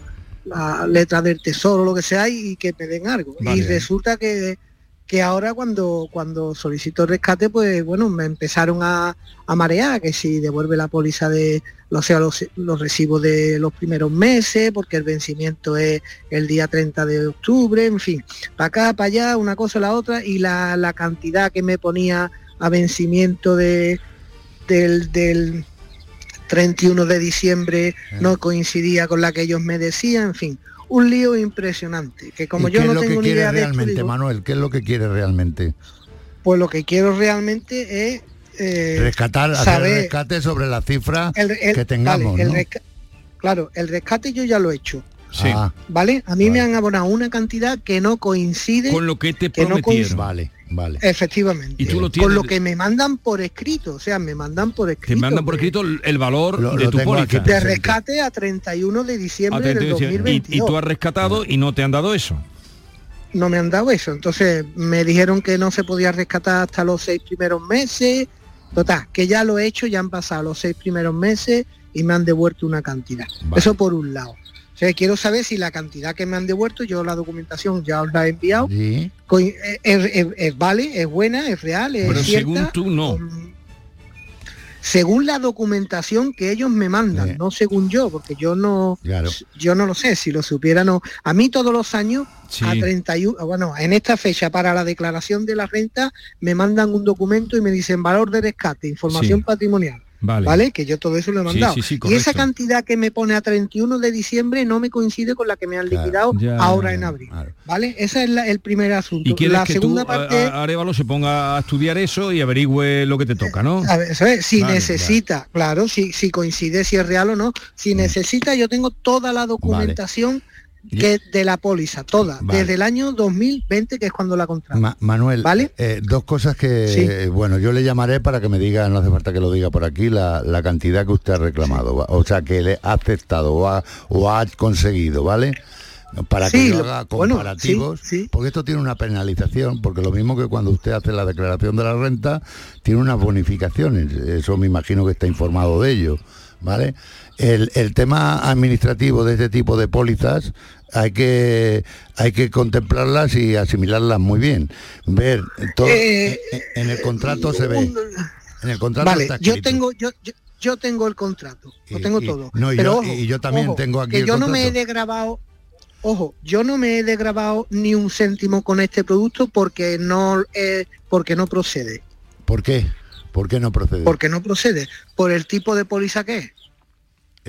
la letra del tesoro, lo que sea, y que me den algo. Vale. Y resulta que, que ahora cuando, cuando solicito rescate, pues bueno, me empezaron a, a marear, que si devuelve la póliza de, o sea, los, los recibos de los primeros meses, porque el vencimiento es el día 30 de octubre, en fin, para acá, para allá, una cosa la otra, y la, la cantidad que me ponía a vencimiento de, del, del 31 de diciembre no coincidía con la que ellos me decían, en fin, un lío impresionante, que como ¿Y yo qué es no lo que ni quiere idea de esto, realmente, digo, Manuel? ¿Qué es lo que quiere realmente? pues lo que quiero realmente es eh, Rescatar, hacer saber rescate sobre la cifra el- el- que tengamos, vale, el ¿no? resca- claro, el rescate yo ya lo he hecho. Sí. Ah, ¿Vale? A mí me han abonado una cantidad que no coincide Con lo que te que no prometieron. vale, vale. efectivamente. Y tú lo Con tienes lo de- que me mandan por escrito, o sea, me mandan por escrito. Te mandan por escrito el valor Lo- de lo tu póliza. de rescate a 31 de diciembre del decía, y, 2022. y tú has rescatado y no te han dado eso. no me han dado eso. Entonces me dijeron que no se podía rescatar hasta los seis primeros meses. Total, que ya lo he hecho, ya han pasado los seis primeros meses y me han devuelto una cantidad. Eso por un lado. O sea, quiero saber si la cantidad que me han devuelto, yo la documentación ya os la he enviado, coi- es, es- es- vale, es buena, es real, es Pero cierta. según tú no. Según la documentación que ellos me mandan, no según yo, porque yo no, yo no lo sé, si lo supiera no. A mí todos los años, a 31, bueno, en esta fecha para la declaración de la renta, me mandan un documento y me dicen valor de rescate, información Sí. patrimonial. Vale. Vale. Que yo todo eso lo he mandado. sí, sí, y esa cantidad que me pone a 31 de diciembre no me coincide con la que me han liquidado Ya, ahora en abril. ¿Vale? Ese es la- el primer asunto. Y quieres la que segunda tú, parte... a- a- Arevalo, se ponga a estudiar eso y averigüe lo que te toca, ¿no? A ver, si Vale, necesita, claro, si, si coincide si es real o no, si Mm. necesita, yo tengo toda la documentación que de la póliza, toda, Vale. desde el año 2020, que es cuando la contrato. Ma- Manuel, eh, dos cosas que, Sí. eh, bueno, yo le llamaré para que me diga, no hace falta que lo diga por aquí, la, la cantidad que usted ha reclamado, o sea, que le ha aceptado o ha, o ha conseguido, ¿vale? Para que Sí, yo haga bueno, comparativos, porque esto tiene una penalización, porque lo mismo que cuando usted hace la declaración de la renta, tiene unas bonificaciones, eso me imagino que está informado de ello, ¿vale? El, el tema administrativo de este tipo de pólizas hay que hay que contemplarlas y asimilarlas muy bien. Ver todo Eh, en, en el contrato se ve. En el contrato Vale, está yo tengo, yo, yo, yo tengo el contrato, lo tengo y- todo. no, y pero yo- ojo, y yo también ojo, tengo aquí que el yo no me he desgrabado, ojo, yo no me he desgrabado ni un céntimo con este producto porque no eh, porque no procede. ¿Por qué? ¿Por qué no procede? Porque no procede, por el tipo de póliza que es.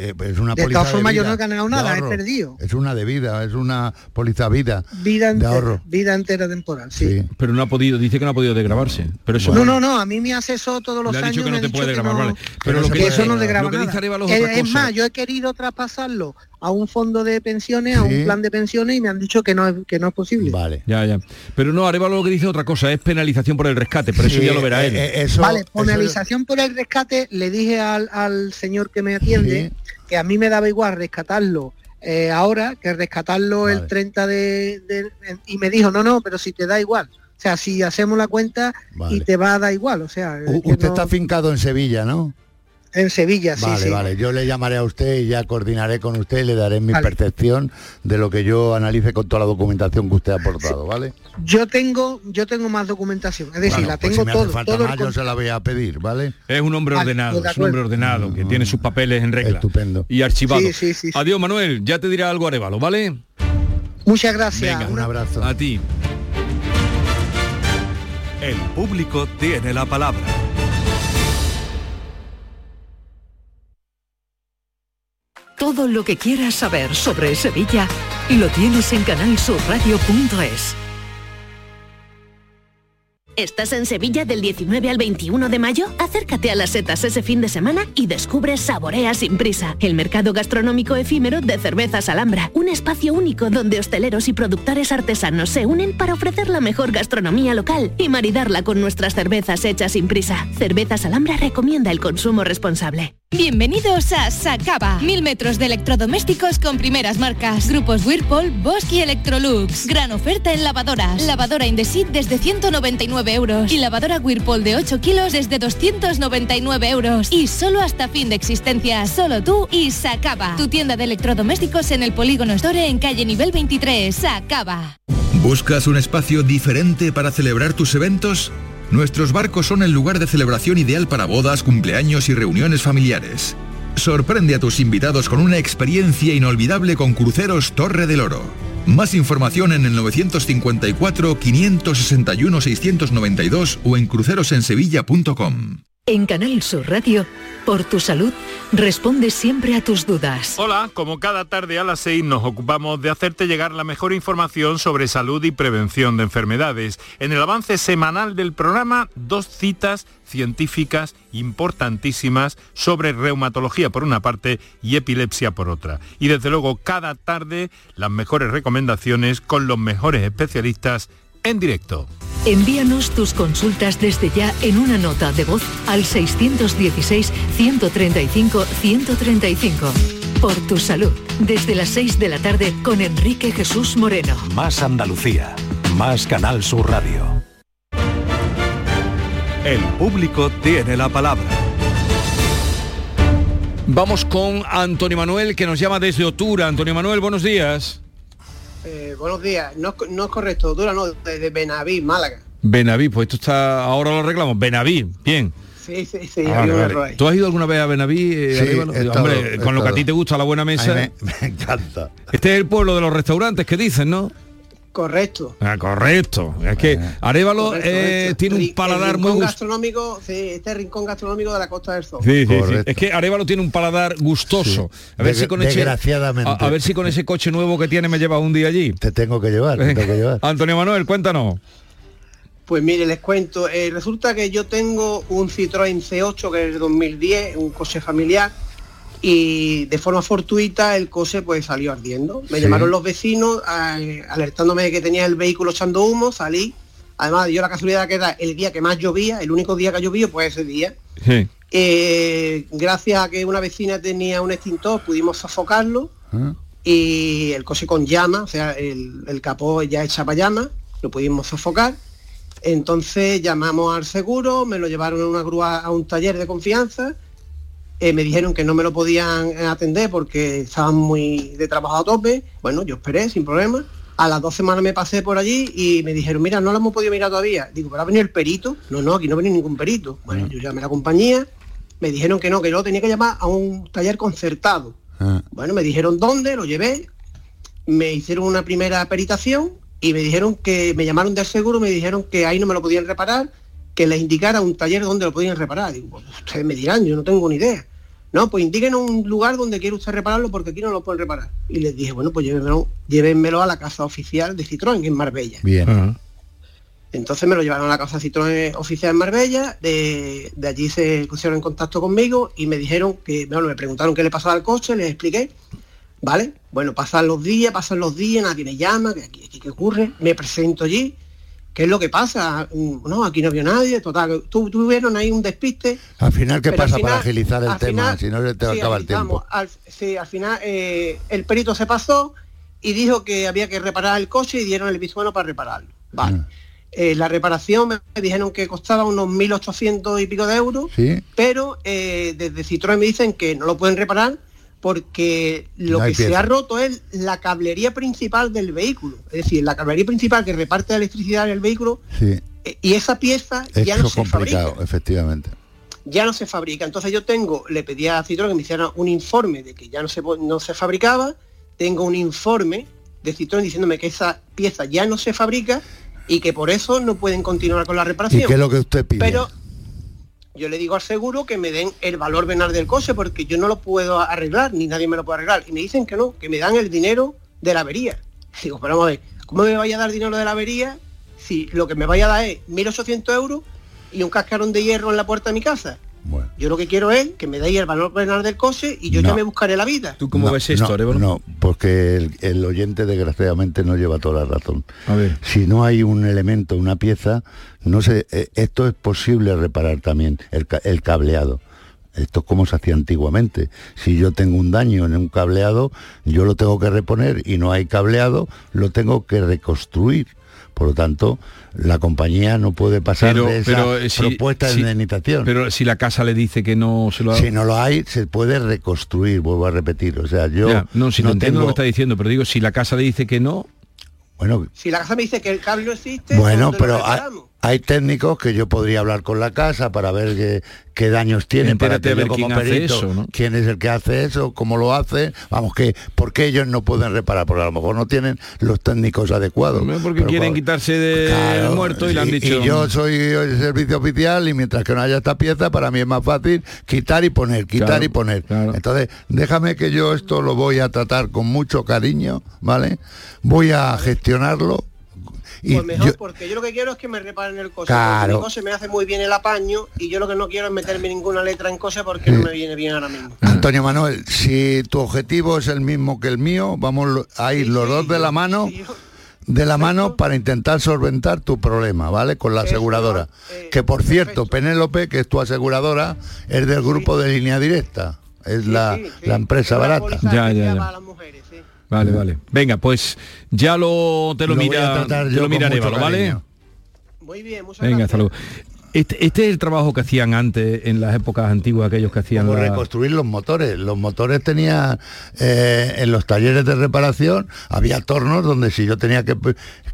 Eh, es una de póliza todas formas, yo vida, no he ganado de nada, he perdido. Es una de vida, es una póliza vida. Vida de entera, ahorro. vida entera temporal, sí. Pero no ha podido, dice que no ha podido desgrabarse. Pero eso No, no, no, a mí me hace eso todos los Le años. dicho que no te puede grabar, no- vale. Pero lo que que, eso no dice nada. Es más, yo he querido traspasarlo a un fondo de pensiones, a un plan de pensiones y me han dicho que no es, que no es posible. Vale. Ya, ya. Pero no, Arevalo lo que dice otra cosa, es penalización por el rescate, pero eso ya lo verá eh, él. eh, eso- vale, penalización por el rescate, le dije al, al señor que me atiende que a mí me daba igual rescatarlo eh, ahora que rescatarlo el 30 de, de- y me dijo, no, no, pero si te da igual. O sea, si hacemos la cuenta y te va a dar igual, o sea, U- usted no- está afincado en Sevilla, ¿no? En Sevilla, sí, vale, sí. vale. Yo le llamaré a usted y ya coordinaré con usted y le daré mi Vale. percepción de lo que yo analice con toda la documentación que usted ha aportado, ¿vale? Yo tengo, yo tengo más documentación, es decir, Bueno, la pues tengo si me todo, hace falta todo el más, yo se la voy a pedir, ¿vale? Es un hombre ordenado, de es un hombre ordenado, que tiene sus papeles en regla. Estupendo. Y archivado. Sí, sí, sí, sí. Adiós, Manuel. Ya te dirá algo Arevalo, ¿vale? Muchas gracias. Venga, un abrazo. A ti. El público tiene la palabra. Todo lo que quieras saber sobre Sevilla lo tienes en canalsurradio.es. ¿Estás en Sevilla del 19 al 21 de mayo? Acércate a las setas ese fin de semana y descubre Saborea sin prisa, el mercado gastronómico efímero de cervezas Alhambra, un espacio único donde hosteleros y productores artesanos se unen para ofrecer la mejor gastronomía local y maridarla con nuestras cervezas hechas sin prisa. Cervezas Alhambra recomienda el consumo responsable. Bienvenidos a Sacaba. Mil metros de electrodomésticos con primeras marcas. Grupos Whirlpool, Bosch y Electrolux. Gran oferta en lavadoras. Lavadora Indesit desde 199 euros. Y lavadora Whirlpool de 8 kilos desde 299 euros. Y solo hasta fin de existencia. Solo tú y Sacaba. Tu tienda de electrodomésticos en el Polígono Store en calle nivel 23. Sacaba. ¿Buscas un espacio diferente para celebrar tus eventos? Nuestros barcos son el lugar de celebración ideal para bodas, cumpleaños y reuniones familiares. Sorprende a tus invitados con una experiencia inolvidable con Cruceros Torre del Oro. Más información en el 954-561-692 o en crucerosensevilla.com. En Canal Sur Radio, por tu salud, responde siempre a tus dudas. Hola, como cada tarde a las 6 nos ocupamos de hacerte llegar la mejor información sobre salud y prevención de enfermedades. En el avance semanal del programa, dos citas científicas importantísimas sobre reumatología por una parte y epilepsia por otra. Y desde luego cada tarde las mejores recomendaciones con los mejores especialistas en directo. Envíanos tus consultas desde ya en una nota de voz al 616-135-135. Por tu salud, desde las 6 de la tarde con Enrique Jesús Moreno. Más Andalucía. Más Canal Sur Radio. El público tiene la palabra. Vamos con Antonio Manuel, que nos llama desde Otura. Antonio Manuel, buenos días. Eh, buenos días. No, es- no es correcto, Otura no, desde Benaví, Málaga. Benaví, pues esto está, ahora lo arreglamos. Benaví, bien. Sí, sí, sí, Ah, vale. ¿Tú has ido alguna vez a Benaví? eh, Sí, Arévalo? he estado, Hombre, he con lo que a ti te gusta la buena mesa. Me encanta. Este es el pueblo de los restaurantes que dicen, ¿no? Correcto. Ah, correcto. Es que Arevalo Correcto, eh, correcto. tiene un El paladar muy rincón gustoso. gastronómico, sí, este rincón gastronómico de la Costa del Sol. Sí, sí, sí. Correcto. Es que Arevalo tiene un paladar gustoso. A ver si con ese desgraciadamente. a, a ver si con ese coche nuevo que tiene me lleva un día allí. Te tengo que llevar, te tengo que llevar. Antonio Manuel, cuéntanos. Pues mire, les cuento. eh, resulta que yo tengo un Citroën C8 que es de 2010, un coche familiar, y de forma fortuita el coche pues salió ardiendo. Me Sí. llamaron los vecinos eh, alertándome de que tenía el vehículo echando humo, salí. Además, yo la casualidad que era el día que más llovía, el único día que ha llovido, pues ese día. Sí. Eh, gracias a que una vecina tenía un extintor, pudimos sofocarlo y el coche con llama, o sea, el, el capó ya echaba llama, lo pudimos sofocar. Entonces llamamos al seguro, me lo llevaron en una grúa a un taller de confianza, eh, me dijeron que no me lo podían eh, atender porque estaban muy de trabajo a tope. Bueno, yo esperé sin problema. A las dos semanas me pasé por allí y me dijeron, mira, no lo hemos podido mirar todavía. Digo, pero ha venido el perito. No, no, aquí no ha venido ningún perito. Bueno, yo llamé a la compañía, me dijeron que no, que yo tenía que llamar a un taller concertado. Ah, Bueno, me dijeron dónde, lo llevé, me hicieron una primera peritación y me dijeron que me llamaron del seguro, me dijeron que ahí no me lo podían reparar, que les indicara un taller donde lo podían reparar. Digo, pues ustedes me dirán, yo no tengo ni idea. No, pues indiquen un lugar donde quiere usted repararlo porque aquí no lo pueden reparar. Y les dije, bueno, pues llévenmelo, llévenmelo a la casa oficial de Citroën en Marbella. Bien. Entonces me lo llevaron a la casa Citroën oficial en Marbella, de, de allí se pusieron en contacto conmigo y me dijeron que, bueno, me preguntaron qué le pasaba al coche, les expliqué, ¿vale? Bueno, pasan los días, pasan los días, nadie me llama, que aquí, aquí qué ocurre, me presento allí, ¿qué es lo que pasa? Mm, No, aquí no vio nadie, total, tu- tuvieron ahí un despiste. Al final, ¿qué pasa para agilizar el tema? final- si no, se te sí, acaba el tiempo. Al, sí, al final eh, el perito se pasó y dijo que había que reparar el coche y dieron el visto bueno para repararlo. Vale. Eh, la reparación me me dijeron que costaba unos 1.800 y pico de euros, Sí. pero eh, desde Citroën me dicen que no lo pueden reparar porque lo No que se ha roto es la cablería principal del vehículo. Es decir, la cablería principal que reparte la electricidad en el vehículo Sí. eh, y esa pieza ya no se fabrica complicado, efectivamente. ya no se fabrica. Entonces yo tengo, le pedí a Citroën que me hiciera un informe de que ya no se, no se fabricaba, tengo un informe de Citroën diciéndome que esa pieza ya no se fabrica y que por eso no pueden continuar con la ¿Y reparación. qué es lo que usted pide? Pero yo le digo al seguro que me den el valor venal del coche porque yo no lo puedo arreglar, ni nadie me lo puede arreglar. Y me dicen que no, que me dan el dinero de la avería. Digo, pero vamos a ver, ¿cómo me vaya a dar dinero de la avería si lo que me vaya a dar es 1.800 euros y un cascarón de hierro en la puerta de mi casa? Yo lo que quiero es que me deis el valor venal del coche y yo ya No. me buscaré la vida. ¿Tú cómo No, ves esto, no? No, porque el, el oyente desgraciadamente no lleva toda la razón. A ver. Si no hay un elemento, una pieza, no sé, eh, esto es posible reparar también, el, el cableado. Esto es como se hacía antiguamente. Si yo tengo un daño en un cableado, yo lo tengo que reponer y no hay cableado, lo tengo que reconstruir. Por lo tanto, la compañía no puede pasar de esa eh, si- propuesta de si- indemnización. Pero si la casa le dice que no se lo ha... Si no lo hay, se puede reconstruir, vuelvo a repetir. O sea, yo Ya, no, si no, entiendo lo tengo- que está diciendo, pero digo, si la casa le dice que no... Bueno, Si la casa me dice que el cable no existe, bueno, ¿dónde lo pero reparamos? Hay técnicos que yo podría hablar con la casa para ver qué, qué daños tienen, para que ver yo como quién perito, eso, ¿no? quién es el que hace eso, cómo lo hace, vamos que, ¿por qué ellos no pueden reparar? Porque a lo mejor no tienen los técnicos adecuados. Porque Pero quieren quitarse de Claro, muerto y le han y- dicho... Y yo soy el servicio oficial y mientras que no haya esta pieza, para mí es más fácil quitar y poner, quitar Claro, y poner. Entonces, déjame que yo esto lo voy a tratar con mucho cariño, ¿vale? Voy a gestionarlo. Y Pues mejor, yo- porque yo lo que quiero es que me reparen el coche. Claro. Porque mi coche me hace muy bien el apaño y yo lo que no quiero es meterme ninguna letra en coche porque no me viene bien ahora mismo. Antonio Manuel, si tu objetivo es el mismo que el mío, vamos a ir los dos de la mano, de la mano para intentar solventar tu problema, ¿vale? Con la aseguradora. que por cierto, Penélope, que es tu aseguradora, es del grupo de línea directa. Es la, la empresa barata. Ya, ya, ya. Vale, vale. Venga, pues ya lo te lo, Lo mira, te lo mira Évalo, ¿vale? cariño. Muy bien, muchas Venga, gracias. hasta luego. Este, este es el trabajo que hacían antes, en las épocas antiguas, aquellos que hacían Como la- reconstruir los motores. Los motores tenían eh, en los talleres de reparación, había tornos donde si yo tenía que,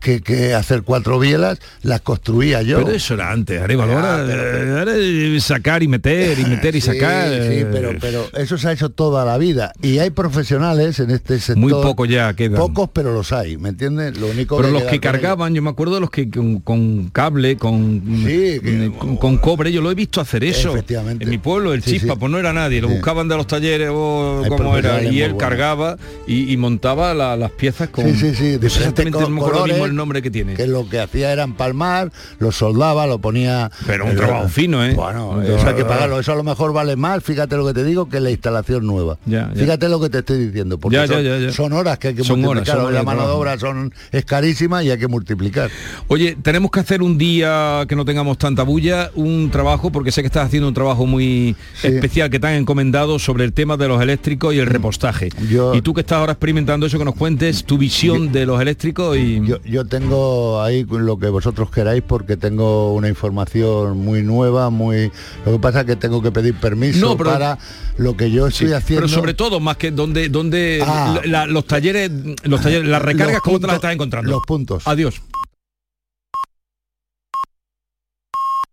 que- que hacer cuatro bielas, las construía yo. Pero eso era antes. Ah, Ahora, pero- es sacar y meter y meter y Sí, sacar. Sí, eh, pero, pero eso se ha hecho toda la vida. Y hay profesionales en este sector. Muy poco ya quedan. Pocos, pero los hay, ¿me entiendes? Lo único Pero los que ellos. cargaban, yo me acuerdo de los que con, con cable, con, Sí, que- con, con cobre, yo lo he visto hacer eso. Efectivamente. En mi pueblo, el Sí, chispa, sí. pues no era nadie, lo buscaban de los talleres o como era, y él cargaba y, y montaba la- las piezas con. Sí, exactamente colores, mismo el nombre que tiene. Que lo que hacía era empalmar, lo soldaba, lo ponía. Pero un trabajo fino, ¿eh? Bueno, eso hay que pagarlo. Eso a lo mejor vale más, fíjate lo que te digo, que la instalación nueva. Ya, ya. Fíjate lo que te estoy diciendo, porque Ya, son, horas que hay que Son multiplicar. horas la mano de obra son, es carísima y hay que multiplicar. Oye, tenemos que hacer un día que no tengamos tanta bulla, un trabajo, porque sé que estás haciendo un trabajo muy especial que te han encomendado sobre el tema de los eléctricos y el repostaje. Yo- y tú que estás ahora experimentando eso, que nos cuentes tu visión de los eléctricos y... Yo, yo tengo ahí lo que vosotros queráis porque tengo una información muy nueva, muy. Lo que pasa es que tengo que pedir permiso No, pero- para lo que yo estoy Sí, haciendo. Pero sobre todo, más que donde, donde Ah. la- los talleres, los talleres, las recargas, Los ¿cómo te las estás encontrando? Los puntos. Adiós.